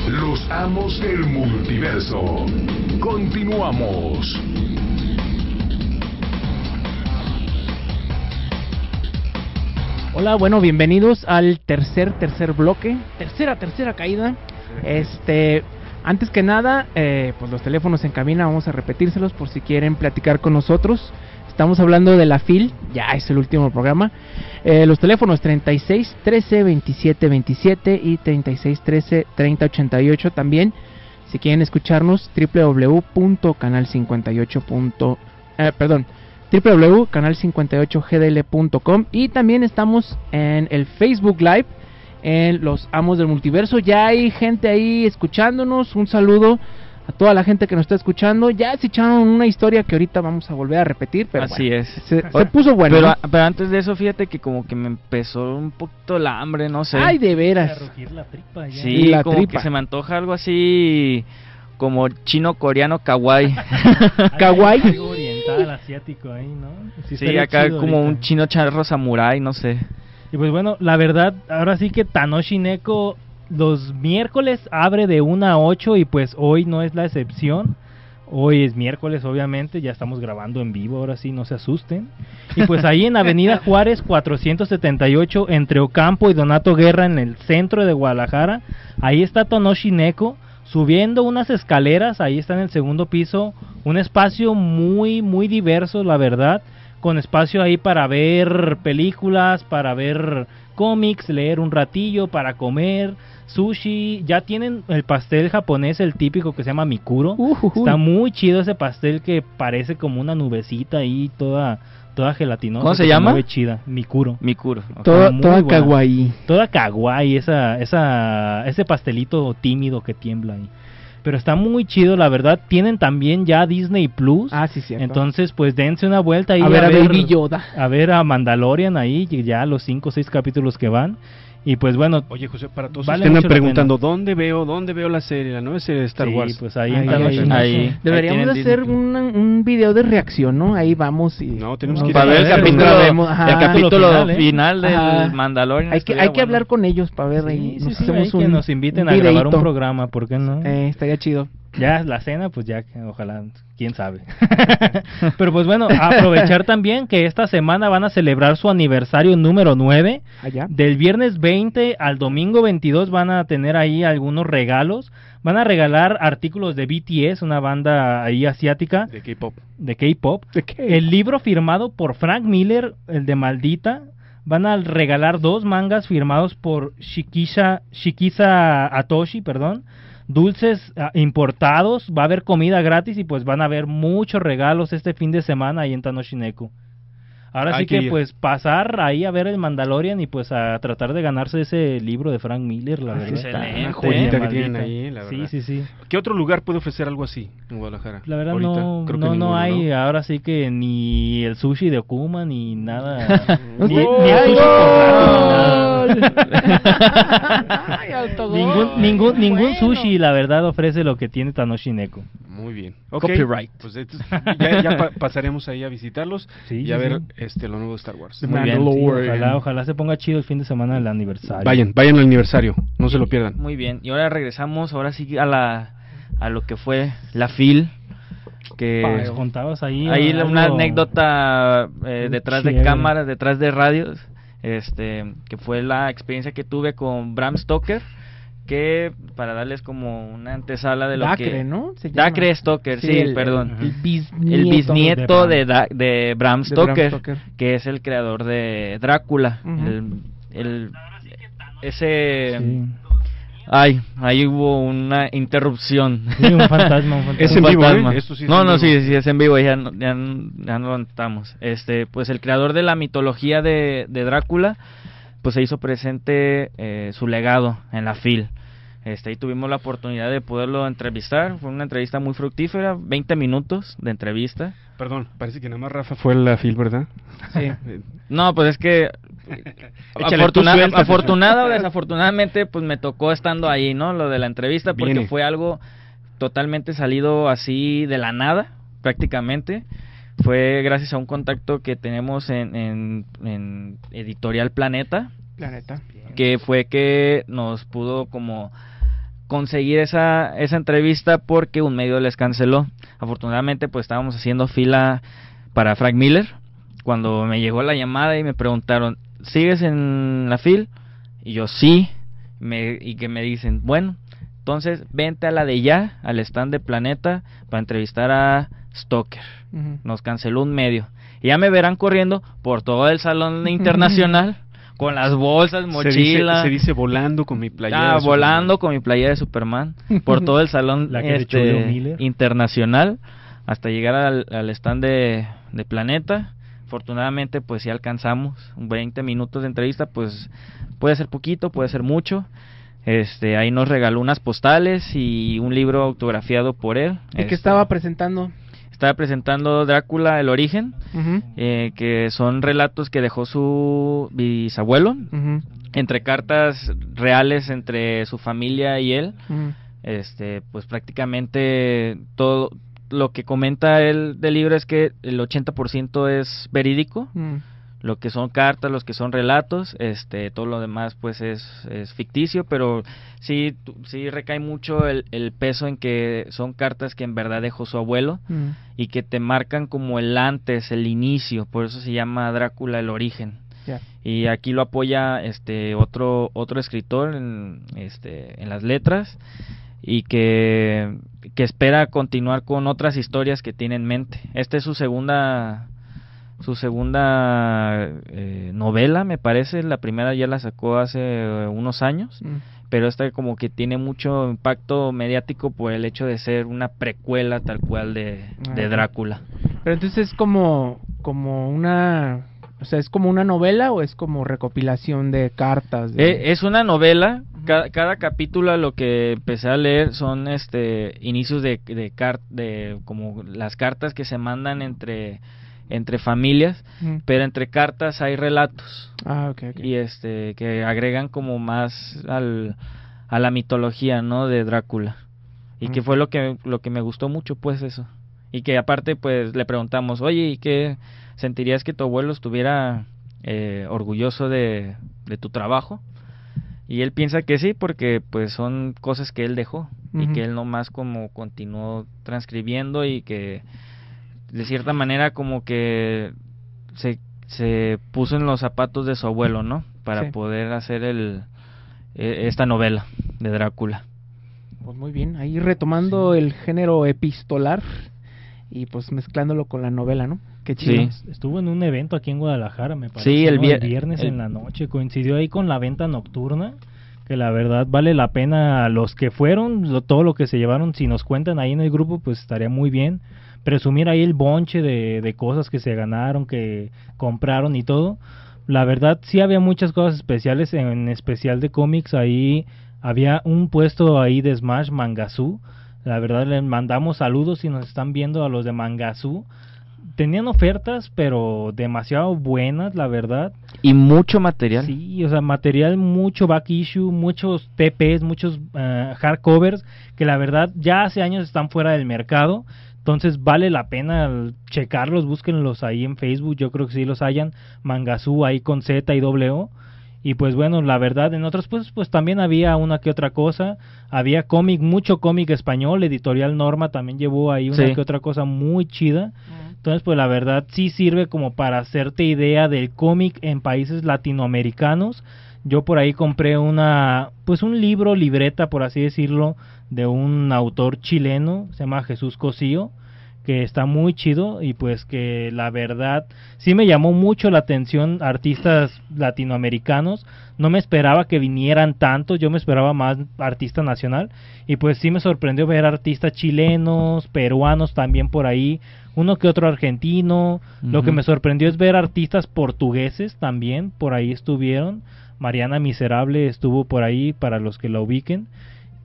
Los amos del multiverso. Continuamos. Hola, bueno, bienvenidos al tercer, tercer bloque. Tercera, tercera caída. Este, antes que nada, eh, pues los teléfonos en cabina, vamos a repetírselos por si quieren platicar con nosotros. Estamos hablando de la FIL, ya es el último programa. Eh, los teléfonos 36 13 27 27 y 36 13 30 88 también. Si quieren escucharnos, www.canal58. Eh, perdón, www.canal58gdl.com y también estamos en el Facebook Live en Los Amos del Multiverso. Ya hay gente ahí escuchándonos. Un saludo a toda la gente que nos está escuchando. Ya se echaron una historia que ahorita vamos a volver a repetir, pero Así bueno, es. Se, se puso bueno. Pero, ¿no? pero antes de eso, fíjate que como que me empezó un poquito la hambre, no sé. Ay, de veras. la tripa ya. Sí, La como tripa. que se me antoja algo así como chino-coreano kawaii. Kawaii. Asiático ahí, ¿no? Sí, acá como ahorita. un chino charro samurai, no sé. Y pues bueno, la verdad, ahora sí que Tanoshi Neko los miércoles abre de 1 a 8 y pues hoy no es la excepción. Hoy es miércoles, obviamente, ya estamos grabando en vivo, ahora sí, no se asusten. Y pues ahí en Avenida Juárez 478, entre Ocampo y Donato Guerra, en el centro de Guadalajara, ahí está Tanoshi Neko, subiendo unas escaleras, ahí está en el segundo piso, un espacio muy, muy diverso, la verdad, con espacio ahí para ver películas, para ver cómics, leer un ratillo, para comer, sushi, ya tienen el pastel japonés, el típico que se llama Mikuro, está muy chido ese pastel que parece como una nubecita ahí toda toda gelatinosa. ¿Cómo se llama? chida, Mikuro. Mikuro. Toda, Muy toda buena. kawaii. Toda kawaii, esa, esa, ese pastelito tímido que tiembla ahí. Pero está muy chido, la verdad. Tienen también ya Disney Plus. Ah, sí, cierto. Entonces, pues dense una vuelta ahí. A ver a Baby Yoda. A ver a Mandalorian ahí, ya los 5 o 6 capítulos que van. Y pues bueno. Oye, José, para todos vale que la preguntando. ¿dónde veo, dónde veo la serie, la nueva serie de Star Sí, Wars? pues ahí Ahí, ahí, ahí. Deberíamos hacer una- un video de reacción, ¿no? Ahí vamos y... No, tenemos que ir Para a ver el capítulo, ajá. el capítulo final, ¿eh? final del Ajá. Mandalorian. Hay que, hay que bueno. hablar con ellos para ver ahí. Sí, nos sí, hacemos ahí que un, nos inviten un a grabar un programa, ¿por qué no? Eh, estaría chido. Ya la cena, pues ya, que ojalá, quién sabe. Pero pues bueno, aprovechar también que esta semana van a celebrar su aniversario número 9. Allá. Del viernes 20 al domingo 22 van a tener ahí algunos regalos. Van a regalar artículos de BTS, una banda ahí asiática De K-pop. de K-pop. El libro firmado por Frank Miller, el de Maldita. Van a regalar dos mangas firmados por Shikisha, Shikisa Atoshi, perdón. Dulces ah, importados, va a haber comida gratis y pues van a haber muchos regalos este fin de semana ahí en Tanoshineku. Ahora Hay sí que que pues pasar ahí a ver el Mandalorian y pues a tratar de ganarse ese libro de Frank Miller, la verdad. excelente. Una joyita que tienen ahí, la Sí, verdad. sí, sí. ¿Qué otro lugar puede ofrecer algo así en Guadalajara? La verdad Ahorita, no, creo que no, no ninguno, hay, ¿no? ahora sí que ni el sushi de Okuma ni nada. ni, ni el sushi ningún ningún ningún Bueno. sushi la verdad ofrece lo que tiene Tanoshi Neko. Muy bien. Ok, Copyright. Pues entonces, ya, ya pa- pasaremos ahí a visitarlos Sí, y sí, a ver sí. Este lo nuevo de Star Wars. Muy bien, sí, ojalá, ojalá se ponga chido el fin de semana del aniversario. Vayan, vayan al aniversario, no se lo pierdan. Muy bien. Y ahora regresamos, ahora sí a la a lo que fue la FIL. Que Pa, contabas ahí ahí algo- una anécdota eh, detrás de cámaras, detrás de radios, este, que fue la experiencia que tuve con Bram Stoker, que para darles como una antesala de lo Dacre, que ¿no? Se llama. Dacre Stoker, sí, el- perdón. El, bisnieto. el bisnieto de, Bram De Bram Stoker, Stoker. que es el creador de Drácula. Ujú. el, el- ese Sí. Ay, ahí hubo una interrupción. Sí, un fantasma, un fantasma. Es en vivo, fantasma. ¿eh? Esto sí es no, en no, vivo. sí, sí, es en vivo, ya no, ya, no- ya no lo estamos. Este, pues el creador de la mitología de, de Drácula, pues se hizo presente eh, su legado en la FIL. Este, ahí tuvimos la oportunidad de poderlo entrevistar, fue una entrevista muy fructífera, 20 minutos de entrevista. Perdón, parece que nada más Rafa fue la fil, ¿verdad? Sí. No, pues es que afortuna- afortunado o desafortunadamente pues me tocó estando ahí, ¿no? Lo de la entrevista porque Viene. fue algo totalmente salido así de la nada, prácticamente. Fue gracias a un contacto que tenemos en, en, en Editorial Planeta, Planeta. que fue que nos pudo como conseguir esa, esa entrevista porque un medio les canceló. Afortunadamente pues estábamos haciendo fila para Frank Miller. Cuando me llegó la llamada y me preguntaron, ¿sigues en la fil? Y yo sí, me, y que me dicen, bueno, entonces vente a la de ya, al stand de Planeta, para entrevistar a Stoker. Nos canceló un medio. Y ya me verán corriendo por todo el salón internacional, con las bolsas, Se dice, mochila. se dice volando con mi playera. Ah, de volando con mi playera de Superman por todo el salón La que este, internacional hasta llegar al, al stand de, de Planeta. afortunadamente pues si alcanzamos 20 minutos de entrevista, pues puede ser poquito, puede ser mucho. Este, ahí nos regaló unas postales y un libro autografiado por él. ¿Y qué Este, estaba presentando? Estaba presentando Drácula, el origen, eh, que son relatos que dejó su bisabuelo, entre cartas reales entre su familia y él. Este, pues prácticamente todo lo que comenta él del libro es que el 80% es verídico, Mm. Lo que son cartas, los que son relatos, este, todo lo demás pues es, es ficticio, pero sí, sí recae mucho el, el peso en que son cartas que en verdad dejó su abuelo Mm. y que te marcan como el antes, el inicio, por eso se llama Drácula el origen. Y aquí lo apoya este otro otro escritor en este en las letras y que, que espera continuar con otras historias que tiene en mente. Esta es su segunda su segunda eh, novela, me parece. La primera ya la sacó hace eh, unos años, Mm. pero esta como que tiene mucho impacto mediático por el hecho de ser una precuela tal cual de, de. Drácula. Pero entonces es como, como una... O sea, ¿es como una novela o es como recopilación de cartas? de- Eh, es una novela. Cada, cada capítulo lo que empecé a leer son este inicios de de, car- de como las cartas que se mandan entre entre familias, pero entre cartas hay relatos Ah, y este que agregan como más al a la mitología, ¿no? de Drácula. Y que fue lo que lo que me gustó mucho pues eso. Y que aparte pues le preguntamos, "Oye, ¿y qué sentirías que tu abuelo estuviera eh, orgulloso de, de tu trabajo?" Y él piensa que sí, porque pues son cosas que él dejó y que él nomás como continuó transcribiendo y que de cierta manera como que se, se puso en los zapatos de su abuelo, ¿no? Para Sí. poder hacer el eh, esta novela de Drácula. Pues muy bien, ahí retomando el género epistolar y pues mezclándolo con la novela, ¿no? Qué chido. Sí. Estuvo en un evento aquí en Guadalajara, me parece. Sí, el ¿no? vier- viernes el- en la noche. Coincidió ahí con la venta nocturna. Que la verdad vale la pena a los que fueron, lo- todo lo que se llevaron. Si nos cuentan ahí en el grupo, pues estaría muy bien. Presumir ahí el bonche de, de cosas que se ganaron, que compraron y todo. La verdad, sí había muchas cosas especiales, en especial de cómics. Ahí había un puesto ahí de Smash Mangazú. La verdad, les mandamos saludos si nos están viendo a los de Mangazú. Tenían ofertas, pero demasiado buenas, la verdad. Y mucho material. Sí, o sea, material, mucho back issue, muchos TPs, muchos eh, hardcovers, que la verdad ya hace años están fuera del mercado. Entonces vale la pena checarlos, búsquenlos ahí en Facebook, yo creo que sí los hayan. Mangazú ahí con Z y doble O. Y pues bueno, la verdad, en otros pues, pues también había una que otra cosa. Había cómic, mucho cómic español. Editorial Norma también llevó ahí una Sí. que otra cosa muy chida. Entonces, pues la verdad sí sirve como para hacerte idea del cómic en países latinoamericanos. Yo por ahí compré una, pues un libro, libreta, por así decirlo, de un autor chileno, se llama Jesús Cosío, que está muy chido y pues que la verdad sí me llamó mucho la atención artistas latinoamericanos. No me esperaba que vinieran tantos, yo me esperaba más artista nacional y pues sí me sorprendió ver artistas chilenos, peruanos también por ahí, uno que otro argentino. Lo que me sorprendió es ver artistas portugueses también, por ahí estuvieron. Mariana Miserable estuvo por ahí para los que la ubiquen.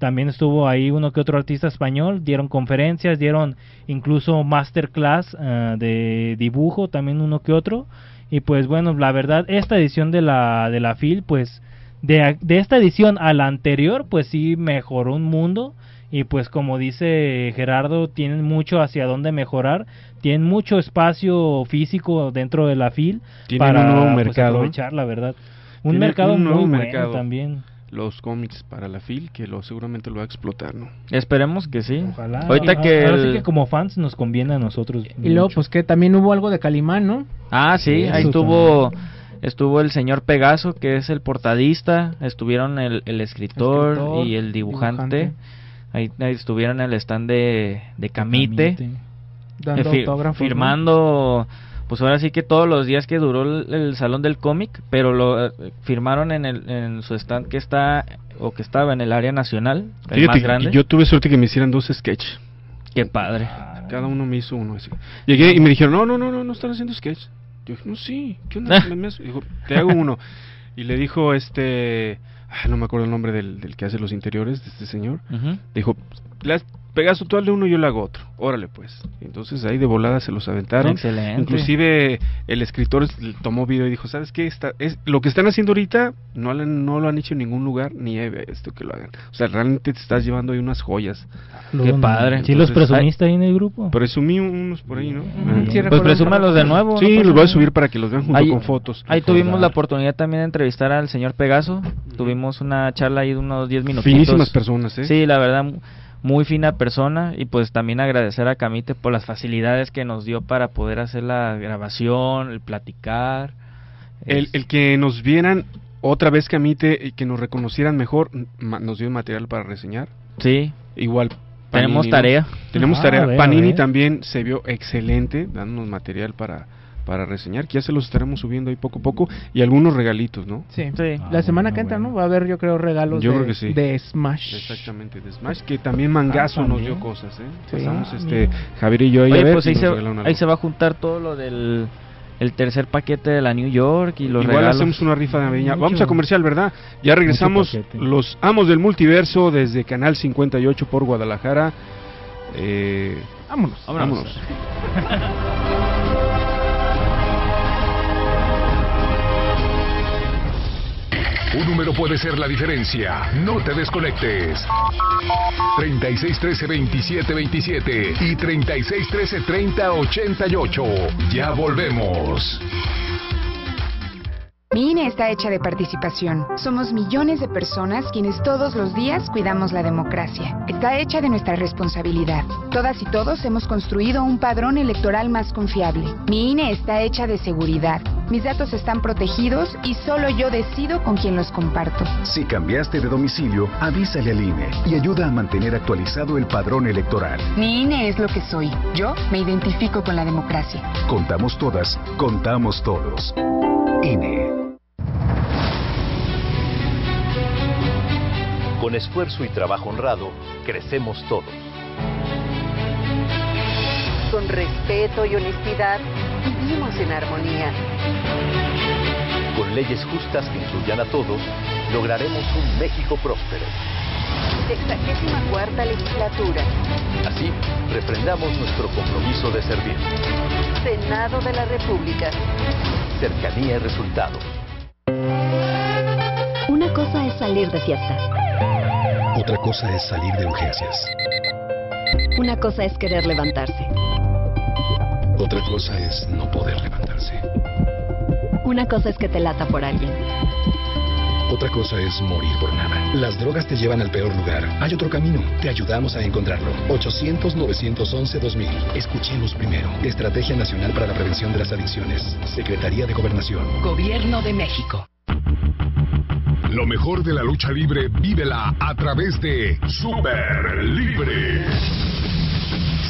También estuvo ahí uno que otro artista español, dieron conferencias, dieron incluso masterclass eh, de dibujo, también uno que otro. Y pues bueno, la verdad, esta edición de la, de la FIL, pues de, de esta edición a la anterior, pues sí mejoró un mundo. Y pues como dice Gerardo, tienen mucho hacia dónde mejorar, tienen mucho espacio físico dentro de la FIL Tienen para un nuevo pues, mercado. aprovechar, la verdad. Un mercado un nuevo muy mercado. bueno también. Los cómics para la FIL, que lo seguramente lo va a explotar, ¿no? Esperemos que sí. Ojalá. Ahorita Ah, que ahora sí el- que como fans nos conviene a nosotros. Y luego, mucho. pues que también hubo algo de Calimán, ¿no? Ah, sí, Eso ahí estuvo estuvo el señor Pegaso, que es el portadista, estuvieron el, el escritor, Escritor, y el dibujante. dibujante. Ahí, ahí estuvieron en el stand de, de Camite, Camite. Dando eh, fi- autógrafos. ¿no? Pues ahora sí que todos los días que duró el, el salón del cómic, pero lo eh, firmaron en, el, en su stand que está o que estaba en el área nacional, el Fíjate más grande. Yo tuve suerte que me hicieran dos sketches. Qué padre. Cada uno me hizo uno así. Llegué y me dijeron, no, no, no, no, no están haciendo sketch. Yo dije, no, sí, ¿qué onda? Dijo, te hago uno. Y le dijo, este, ay, no me acuerdo el nombre del, del que hace los interiores, de este señor. Ujú. Dijo, le has- Pegaso, tú hazle uno y yo le hago otro. Órale, pues. Entonces ahí de volada se los aventaron. Excelente. Inclusive el escritor tomó video y dijo, ¿sabes qué? Está, es, lo que están haciendo ahorita no, lo han- no lo han hecho en ningún lugar, ni he visto que lo hagan. O sea, realmente te estás llevando ahí unas joyas. Qué padre. ¿Sí los presumiste ahí en el grupo? Presumí unos por ahí, ¿no? Sí, Pues presúmalos de nuevo. Sí, no los voy a subir para que los vean junto Ahí- con fotos. Ahí tuvimos la oportunidad también de entrevistar al señor Pegaso. Tuvimos una charla ahí de unos 10 minutos. Finísimas personas, ¿eh? Sí, la verdad, muy fina persona. Y pues también agradecer a Camite por las facilidades que nos dio para poder hacer la grabación, el platicar. El, el que nos vieran otra vez que amite y que nos reconocieran mejor, nos dio material para reseñar. Sí. Igual. Tenemos ¿no? tarea. Tenemos Ah, tarea. ver, Panini también se vio excelente, dándonos material para, para reseñar, que ya se los estaremos subiendo ahí poco a poco, y algunos regalitos, ¿no? Sí. Ah, La semana que entra, ¿no? Va a haber, yo creo, regalos Yo de, creo que sí. de Smash. Exactamente, de Smash, que también Mangazo Ah, nos dio cosas, ¿eh? Sí. Pasamos, Ah, este. Javier y yo ahí a ver pues ahí nos se, ahí se va a juntar todo lo del el tercer paquete de la New York y los Igual regalos. hacemos una rifa de navideña. Vamos a comercial, ¿verdad? Ya regresamos los amos del multiverso desde Canal 58 por Guadalajara. Eh, vámonos. Vámonos. Un número puede ser la diferencia. No te desconectes. 3613-2727 y 3613-3088. Ya volvemos. Mi INE está hecha de participación. Somos millones de personas quienes todos los días cuidamos la democracia. Está hecha de nuestra responsabilidad. Todas y todos hemos construido un padrón electoral más confiable. Mi INE está hecha de seguridad. Mis datos están protegidos y solo yo decido con quién los comparto. Si cambiaste de domicilio, avísale al INE y ayuda a mantener actualizado el padrón electoral. Mi INE es lo que soy. Yo me identifico con la democracia. Contamos todas, contamos todos. INE. Con esfuerzo y trabajo honrado, crecemos todos. Con respeto y honestidad, vivimos en armonía. Con leyes justas que incluyan a todos, lograremos un México próspero. Sexagésima cuarta legislatura. Así, refrendamos nuestro compromiso de servir. Senado de la República. Cercanía y resultados. Una cosa es salir de fiesta. Otra cosa es salir de urgencias. Una cosa es querer levantarse. Otra cosa es no poder levantarse. Una cosa es que te lata por alguien. Otra cosa es morir por nada. Las drogas te llevan al peor lugar. Hay otro camino. Te ayudamos a encontrarlo. 800-911-2000. Escuchemos primero. Estrategia Nacional para la Prevención de las Adicciones. Secretaría de Gobernación. Gobierno de México. Lo mejor de la lucha libre, vívela a través de Super Libre.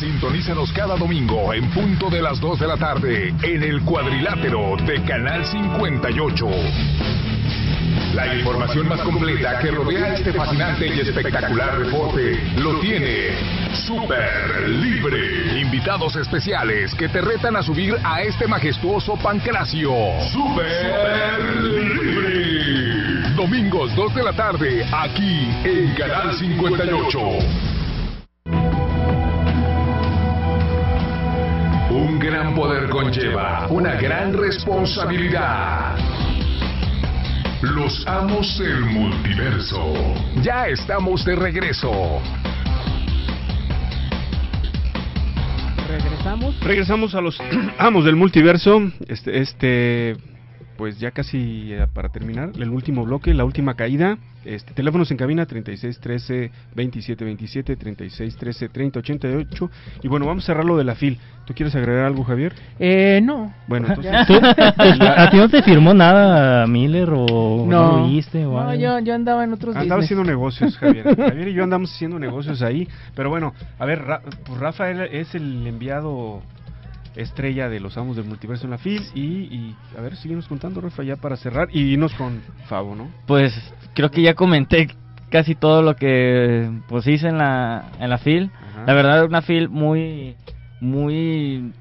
Sintonízanos cada domingo en punto de las 2 de la tarde en el cuadrilátero de Canal 58. La información más completa que rodea este fascinante y espectacular deporte lo tiene Super Libre. Invitados especiales que te retan a subir a este majestuoso pancracio. Super Libre. Domingos 2 de la tarde, aquí en Canal 58. Gran poder conlleva una gran responsabilidad. Los amos del multiverso. Ya estamos de regreso. Regresamos. Regresamos a los amos del multiverso. Este, este, pues ya casi eh, para terminar, el último bloque, la última caída. Este, teléfonos en cabina 3613 2727 3613 3088 y bueno, vamos a cerrar lo de la FIL. ¿Tú quieres agregar algo, Javier? Eh, no. Bueno, entonces ¿Tú- ¿A ti no te firmó nada Miller o no, lo viste? O no, algo? yo, yo andaba en otros Andaba business. haciendo negocios, Javier. Javier y yo andamos haciendo negocios ahí. Pero bueno, a ver, Ra- pues Rafael es el enviado estrella de los amos del multiverso en la FIL. Y, y a ver, síguenos contando, Rafa, ya para cerrar. Y irnos con Fabo, ¿no? Pues creo que ya comenté casi todo lo que pues hice en la en la fil. Ajá. La verdad una fil muy muy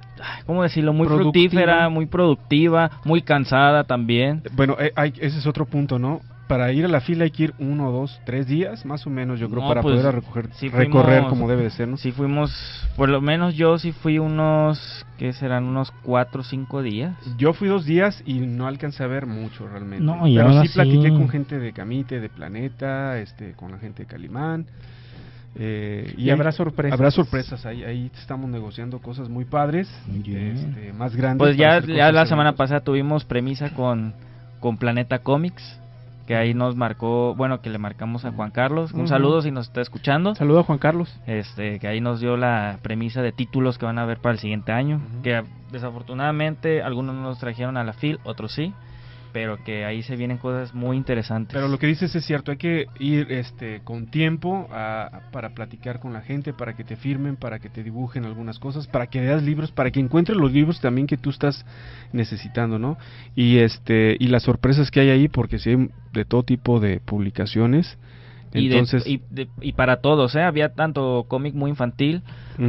¿cómo decirlo? Muy Productiva. fructífera, muy productiva, muy cansada también. Bueno, eh, hay- ese es otro punto, ¿no? Para ir a la fila hay que ir uno, dos, tres días, más o menos, yo creo, No, para pues, poder recoger, sí recorrer fuimos- como debe de ser, ¿no? Sí fuimos, por lo menos yo sí fui unos, ¿qué serán? Unos cuatro o cinco días. Yo fui dos días y no alcancé a ver mucho realmente. No, y Pero sí platiqué con gente de Camite, de Planeta, este, con la gente de Calimán. eh, Y habrá sorpresas. Habrá sorpresas, ahí, ahí estamos negociando cosas muy padres, este, más grandes. Pues ya, ya la semana pasada tuvimos premisa con, con Planeta Comics, que ahí nos marcó, bueno, que le marcamos a Juan Carlos. Un saludo si nos está escuchando. Saludo a Juan Carlos. Este, que ahí nos dio la premisa de títulos que van a ver para el siguiente año. Que desafortunadamente algunos no nos trajeron a la FIL, otros sí. Pero que ahí se vienen cosas muy interesantes. Pero lo que dices es cierto, hay que ir este con tiempo a- para platicar con la gente, para que te firmen, para que te dibujen algunas cosas, para que veas libros, para que encuentres los libros también que tú estás necesitando, ¿no? Y este y las sorpresas que hay ahí, porque sí hay de todo tipo de publicaciones. y, de- Entonces, y, de- y para todos, ¿eh? Había tanto cómic muy infantil,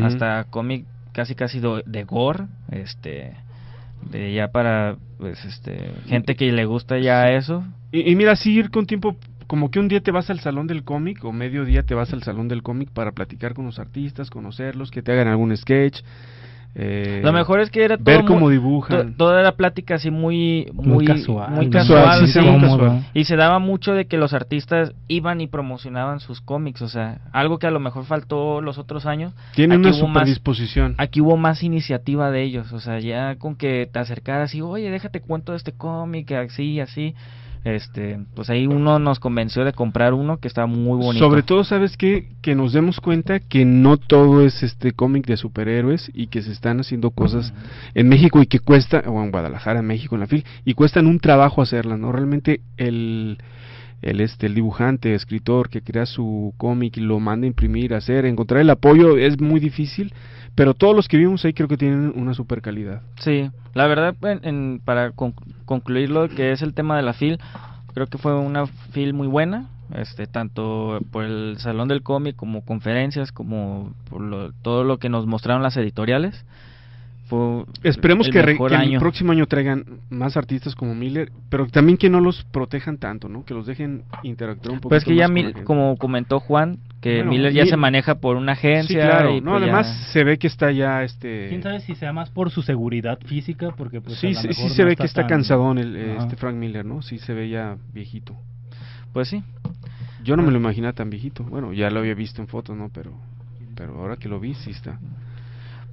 hasta cómic casi casi de gore, este, de ya para, pues, este, gente que le gusta ya eso. Y, y mira, sí ir con tiempo, como que un día te vas al salón del cómic o medio día te vas al salón del cómic para platicar con los artistas, conocerlos, que te hagan algún sketch. Eh, Lo mejor es que era todo ver muy- cómo dibujan. to- toda la plática así muy Muy muy casual, muy casual, Sí, sí, sí. muy casual. y se daba mucho de que los artistas iban y promocionaban sus cómics, o sea, algo que a lo mejor faltó los otros años. Tienen Aquí una hubo más- superdisposición. Aquí hubo más iniciativa de ellos, o sea, ya con que te acercaras y, oye, déjate cuento de este cómic, así, así. Este, pues ahí uno nos convenció de comprar uno que estaba muy bonito. Sobre todo, ¿sabes qué? Que nos demos cuenta que no todo es este cómic de superhéroes y que se están haciendo cosas en México y que cuesta, o en Guadalajara, en México, en la FIL, y cuestan un trabajo hacerlas, ¿no? Realmente el, el, este, el dibujante, escritor que crea su cómic y lo manda a imprimir, a hacer, encontrar el apoyo es muy difícil, pero todos los que vimos ahí creo que tienen una super calidad. Sí, la verdad, en- para con- concluir lo que es el tema de la FIL, creo que fue una FIL muy buena, este tanto por el Salón del Cómic como conferencias, como por lo- todo lo que nos mostraron las editoriales. Fue Esperemos el que, re- mejor que el año. próximo año traigan más artistas como Miller, pero también que no los protejan tanto, ¿no? Que los dejen interactuar un poco. Pues que ya, Mil- como comentó Juan, que Bueno, Miller ya Mil- se maneja por una agencia. Sí, claro. y no, pues ya- además se ve que está ya este. ¿Quién sabe si sea más por su seguridad física? Porque pues, a sí, lo sí, sí se no ve que está tan- cansadón el, este Frank Miller, ¿no? Sí se ve ya viejito. Pues sí. Yo no me lo imaginaba tan viejito. Bueno, ya lo había visto en fotos, ¿no? Pero, pero ahora que lo vi, sí está.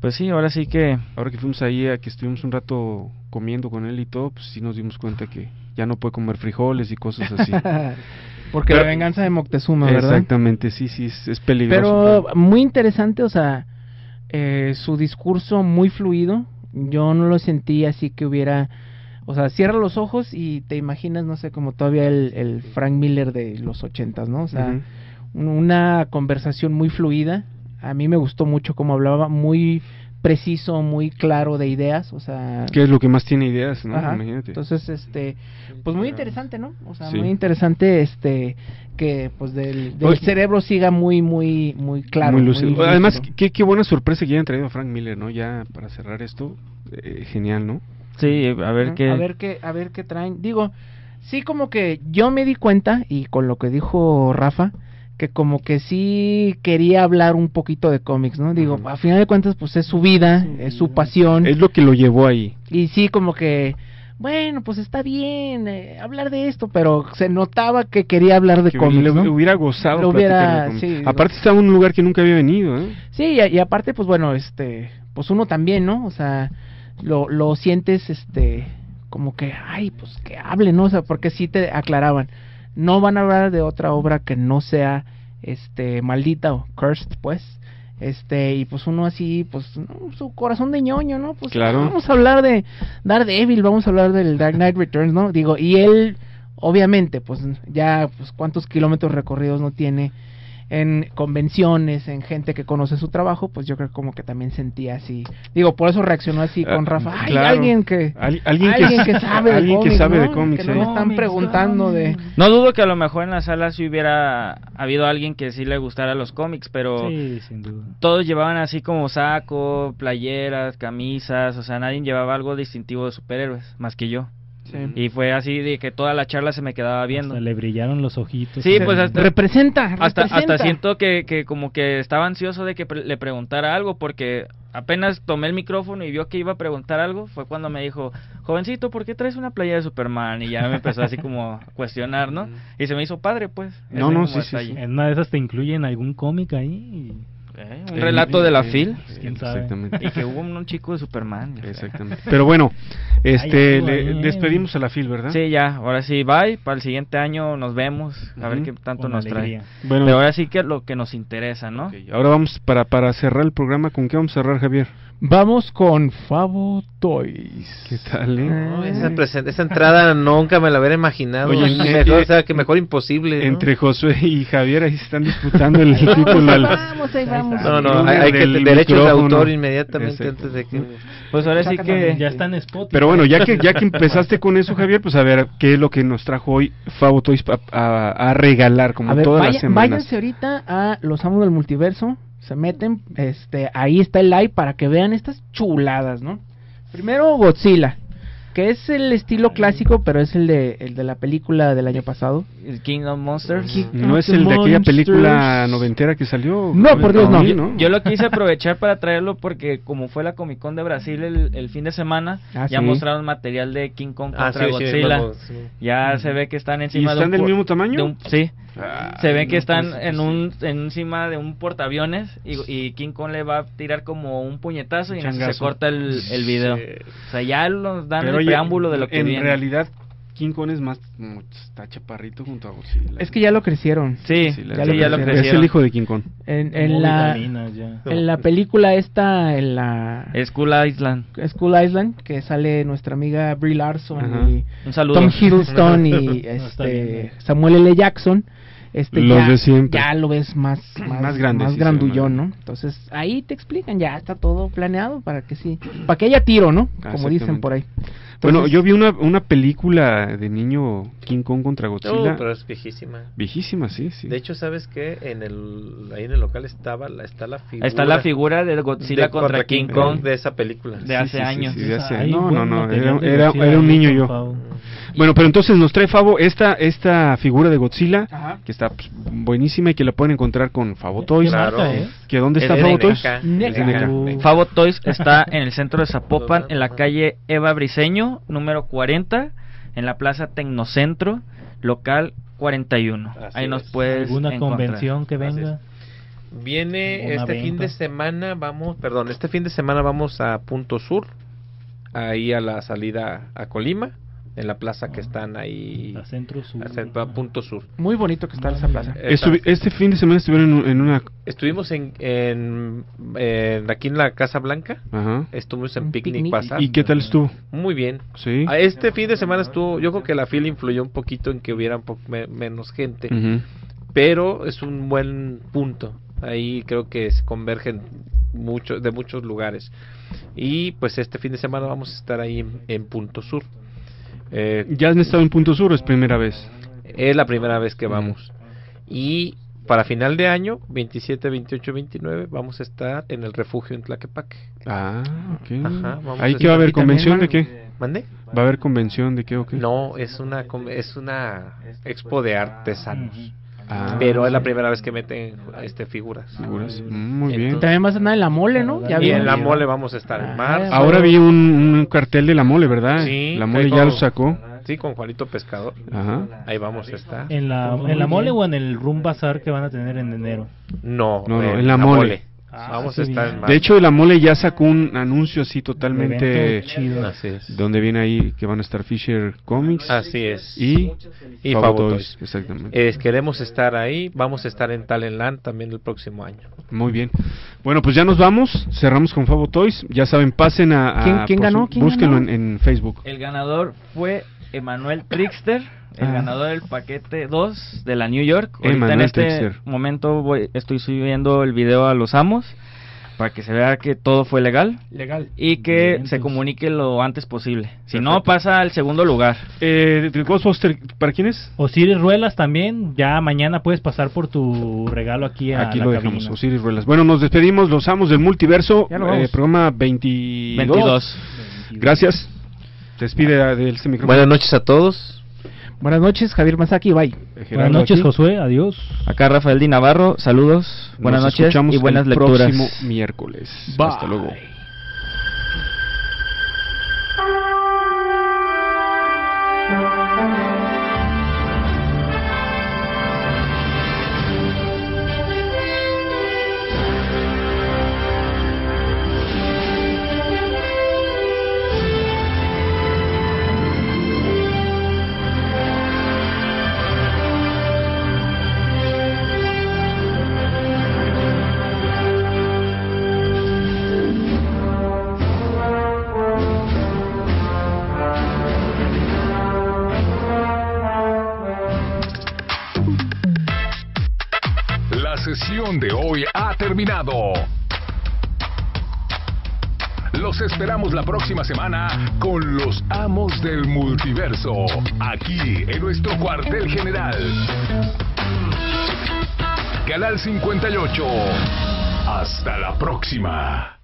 Pues sí, ahora sí que. Ahora que fuimos ahí, a que estuvimos un rato comiendo con él y todo, pues sí nos dimos cuenta que ya no puede comer frijoles y cosas así. Porque Pero- la venganza de Moctezuma, ¿verdad? Exactamente, sí, sí, es, es peligroso. Pero muy interesante, o sea, eh, su discurso muy fluido. Yo no lo sentí así que hubiera. O sea, cierra los ojos y te imaginas, no sé, como todavía el, el Frank Miller de los ochentas, ¿no? O sea, una conversación muy fluida. A mí me gustó mucho cómo hablaba, muy preciso, muy claro de ideas, o sea... Que es lo que más tiene ideas, ¿no? Ajá. Imagínate. Entonces, este, pues muy interesante, ¿no? O sea, Sí. muy interesante, este, que pues del, del Oye. cerebro siga muy, muy, muy claro. Muy lúcido. muy Además, lúcido. qué, qué buena sorpresa que hayan traído a Frank Miller, ¿no? Ya para cerrar esto, eh, genial, ¿no? Sí, a ver qué. A ver qué, a ver qué traen. Digo, sí como que yo me di cuenta, y con lo que dijo Rafa, que como que sí quería hablar un poquito de cómics, ¿no? Digo, a final de cuentas, pues es su vida, es su pasión. Es lo que lo llevó ahí. Y sí, como que, bueno, pues está bien eh, hablar de esto, pero se notaba que quería hablar de Que cómics, le ¿no? hubiera gozado de hubiera, sí. Aparte estaba en un lugar que nunca había venido, ¿eh? Sí, y, y aparte, pues bueno, este, pues uno también, ¿no? O sea, lo, lo sientes, este, como que, ay, pues que hable, ¿no? O sea, porque sí te aclaraban, no van a hablar de otra obra que no sea, este, maldita o cursed, pues. Este, y pues uno así, pues, no, su corazón de ñoño, ¿no? Pues Claro. vamos a hablar de Daredevil, vamos a hablar del Dark Knight Returns, ¿no? Digo, y él, obviamente, pues ya, pues cuántos kilómetros recorridos no tiene en convenciones, en gente que conoce su trabajo, pues yo creo como que también sentía así. Digo, por eso reaccionó así con Ah, Rafa. Ay, claro. alguien que Al- alguien que- sabe de alguien que cómics, sabe de ¿no? cómics, que no ¿eh? me están preguntando de No dudo que a lo mejor en la sala sí hubiera habido alguien que sí le gustara los cómics, pero Sí, sin duda. todos llevaban así como saco, playeras, camisas, o sea, nadie llevaba algo distintivo de superhéroes, más que yo. Y fue así de que toda la charla se me quedaba viendo. Hasta le brillaron los ojitos. Sí, pues hasta, representa, hasta, representa. hasta siento que, que como que estaba ansioso de que pre- le preguntara algo porque apenas tomé el micrófono y vio que iba a preguntar algo, fue cuando me dijo, jovencito, ¿por qué traes una playa de Superman? Y ya me empezó así como a cuestionar, ¿no? Y se me hizo padre, pues. No, no, sí, sí, detalle. En una de esas te incluyen algún cómic ahí. Eh, Un relato de la FIL. ¿Quién sabe? Exactamente. Y que hubo un, chico de Superman. Exactamente. Pero bueno, este, Ay, le- despedimos a la FIL, ¿verdad? Sí, ya, ahora sí, bye. Para el siguiente año nos vemos, a ver Ujú. qué tanto Con nos alegría. trae. Bueno. Pero ahora sí que lo que nos interesa, ¿no? Ahora vamos para, para cerrar el programa. ¿Con qué vamos a cerrar, Javier? Vamos con Favo Toys. ¿Qué tal, eh? No, esa, presen- esa entrada nunca me la hubiera imaginado. Oye, mejor, eh, o sea, que mejor imposible. ¿no? Entre Josué y Javier ahí se están disputando el título. al- Vamos, ahí vamos. No, no, hay, hay que derechos de autor inmediatamente Exacto. antes de que. Pues ahora sí que Ya está en Spotify. Pero bueno, ya que ya que empezaste con eso, Javier, pues a ver qué es lo que nos trajo hoy Favo Toys pa- a, a regalar, como A ver, todas vaya- las semanas. váyanse ahorita a Los Amos del Multiverso, se meten, este, ahí está el live para que vean estas chuladas, ¿no? Primero Godzilla, que es el estilo clásico, pero es el de, el de la película del año pasado. el Kingdom Monsters. ¿No es el de aquella película noventera que salió? No, por Dios, no. Yo lo quise aprovechar para traerlo porque como fue la Comic Con de Brasil el, el fin de semana, Ah, ya sí. mostraron material de King Kong Ah, contra sí, Godzilla. sí. Ya se ve que están encima ¿Y de están un del mismo tamaño? de un- sí. Ah, se ve que no, están pues, en un en encima de un portaaviones y, y King Kong le va a tirar como un puñetazo y en se corta el, el video. Sí. O sea, ya nos dan Pero el oye, preámbulo de lo que en viene. realidad King Kong es más está chaparrito junto a Godzilla. Es que ya lo crecieron. Sí, Sí, la- ya sí, ya lo Es el hijo de King Kong. En, en la, ya. en la película esta, en la School Island. School Island, que sale nuestra amiga Brie Larson Ajá. y Un saludo. Tom Hiddleston y este bien. Samuel L. Jackson. Este Los ya, de siempre. ya lo ves más más, Más grande, más sí, grandullón, ¿no? Entonces ahí te explican, ya está todo planeado para que sí, para que haya tiro, ¿no? Como dicen por ahí. Bueno, yo vi una, una película de niño King Kong contra Godzilla. No, pero es viejísima. Viejísima, sí, sí. De hecho, ¿sabes qué? En el, ahí en el local estaba la, está la figura. Está la figura de Godzilla de- contra, King Kong. de esa película. De hace sí, sí, años. sí, de hace- Hay no, no, no, era, era- era un ahí niño yo. Favo. Bueno, pero entonces nos trae Favo esta esta figura de Godzilla Ajá. que está pues, buenísima y que la pueden encontrar con Favo Toys. Claro. es? ¿Que dónde está Es Favo Toys? Favo Toys está en el centro de Zapopan, en la calle Eva Briseño, número 40, en la plaza Tecnocentro, local 41. Así Ahí nos es. puedes ¿Alguna encontrar. convención que venga? Viene este fin de semana, vamos, perdón, este fin de semana vamos a Punto Sur, ahí a la salida a Colima, en la plaza que están ahí, A Centro Sur. a Punto Sur. Muy bonito que está esa plaza. Estuvi- este fin de semana estuvieron en, en una... Estuvimos en, en, en- aquí en la Casa Blanca, Ajá. estuvimos en picnic, picnic. pasar. ¿Y qué tal estuvo? Muy bien. Sí. A Este fin de semana estuvo, yo creo que la fila influyó un poquito en que hubiera un poco me- menos gente, Ujú. pero es un buen punto. Ahí creo que se convergen mucho, de muchos lugares. Y pues este fin de semana vamos a estar ahí en, en Punto Sur. Eh, ¿Ya han estado en Punto Sur o es primera vez? es la primera vez que vamos. Y para final de año, 27, 28, 29, vamos a estar en el refugio en Tlaquepaque. Ah, ok. Ajá, ¿Ahí qué va a haber? ¿Convención de qué? ¿Mande? ¿Va a haber convención de qué o qué? No, es una es una expo de artesanos. Ah, Pero es la primera vez que meten este figuras. figuras. Mm, Muy bien. Entonces- También vas a andar en la mole, ¿no? Ya Y en la mole vamos a estar en Ah, marzo. Ahora vi un, un cartel de la mole, ¿verdad? Sí, la mole ya con- lo sacó. Sí, con Juanito Pescador. Ajá. Ahí vamos a estar. ¿En la, en la mole o en el Room Bazar que van a tener en enero? No, No, no, en la mole. Ah, vamos a estar en. De hecho, la mole ya sacó un anuncio así totalmente chido. Así es. donde viene ahí que van a estar Fisher Comics Así es. y, Y Favo Favo Toys, Toys. exactamente. Eh, queremos estar ahí. Vamos a estar en Talentland también el próximo año. Muy bien. Bueno, pues ya nos vamos. Cerramos con Favo Toys. Ya saben, pasen a. a- ¿Quién- ganó? su- ¿Quién búsquenlo ganó? En, en Facebook. El ganador fue Emanuel Trickster el Ah. ganador del paquete 2 de la New York. Ahorita en este Texer. momento voy, estoy subiendo el video a los amos para que se vea que todo fue legal. Legal. Y que Bien, se comunique lo antes posible. Si no, pasa al segundo lugar. Eh, de Ghostbuster, ¿para quién es? Osiris Ruelas también, ya mañana puedes pasar por tu regalo aquí a Aquí la lo cabina. dejamos, Osiris Ruelas. Bueno, nos despedimos, los amos del multiverso, eh, programa 22. 22. Gracias. Despide a- de este micrófono. Buenas noches a todos. Buenas noches, Javier Masaki, bye. Buenas noches, aquí. Josué, adiós. Acá Rafael Di Navarro, saludos, buenas Nos noches y buenas el lecturas. próximo miércoles. Bye. Hasta luego. La próxima semana con los amos del multiverso, aquí en nuestro cuartel general. Canal 58. Hasta la próxima.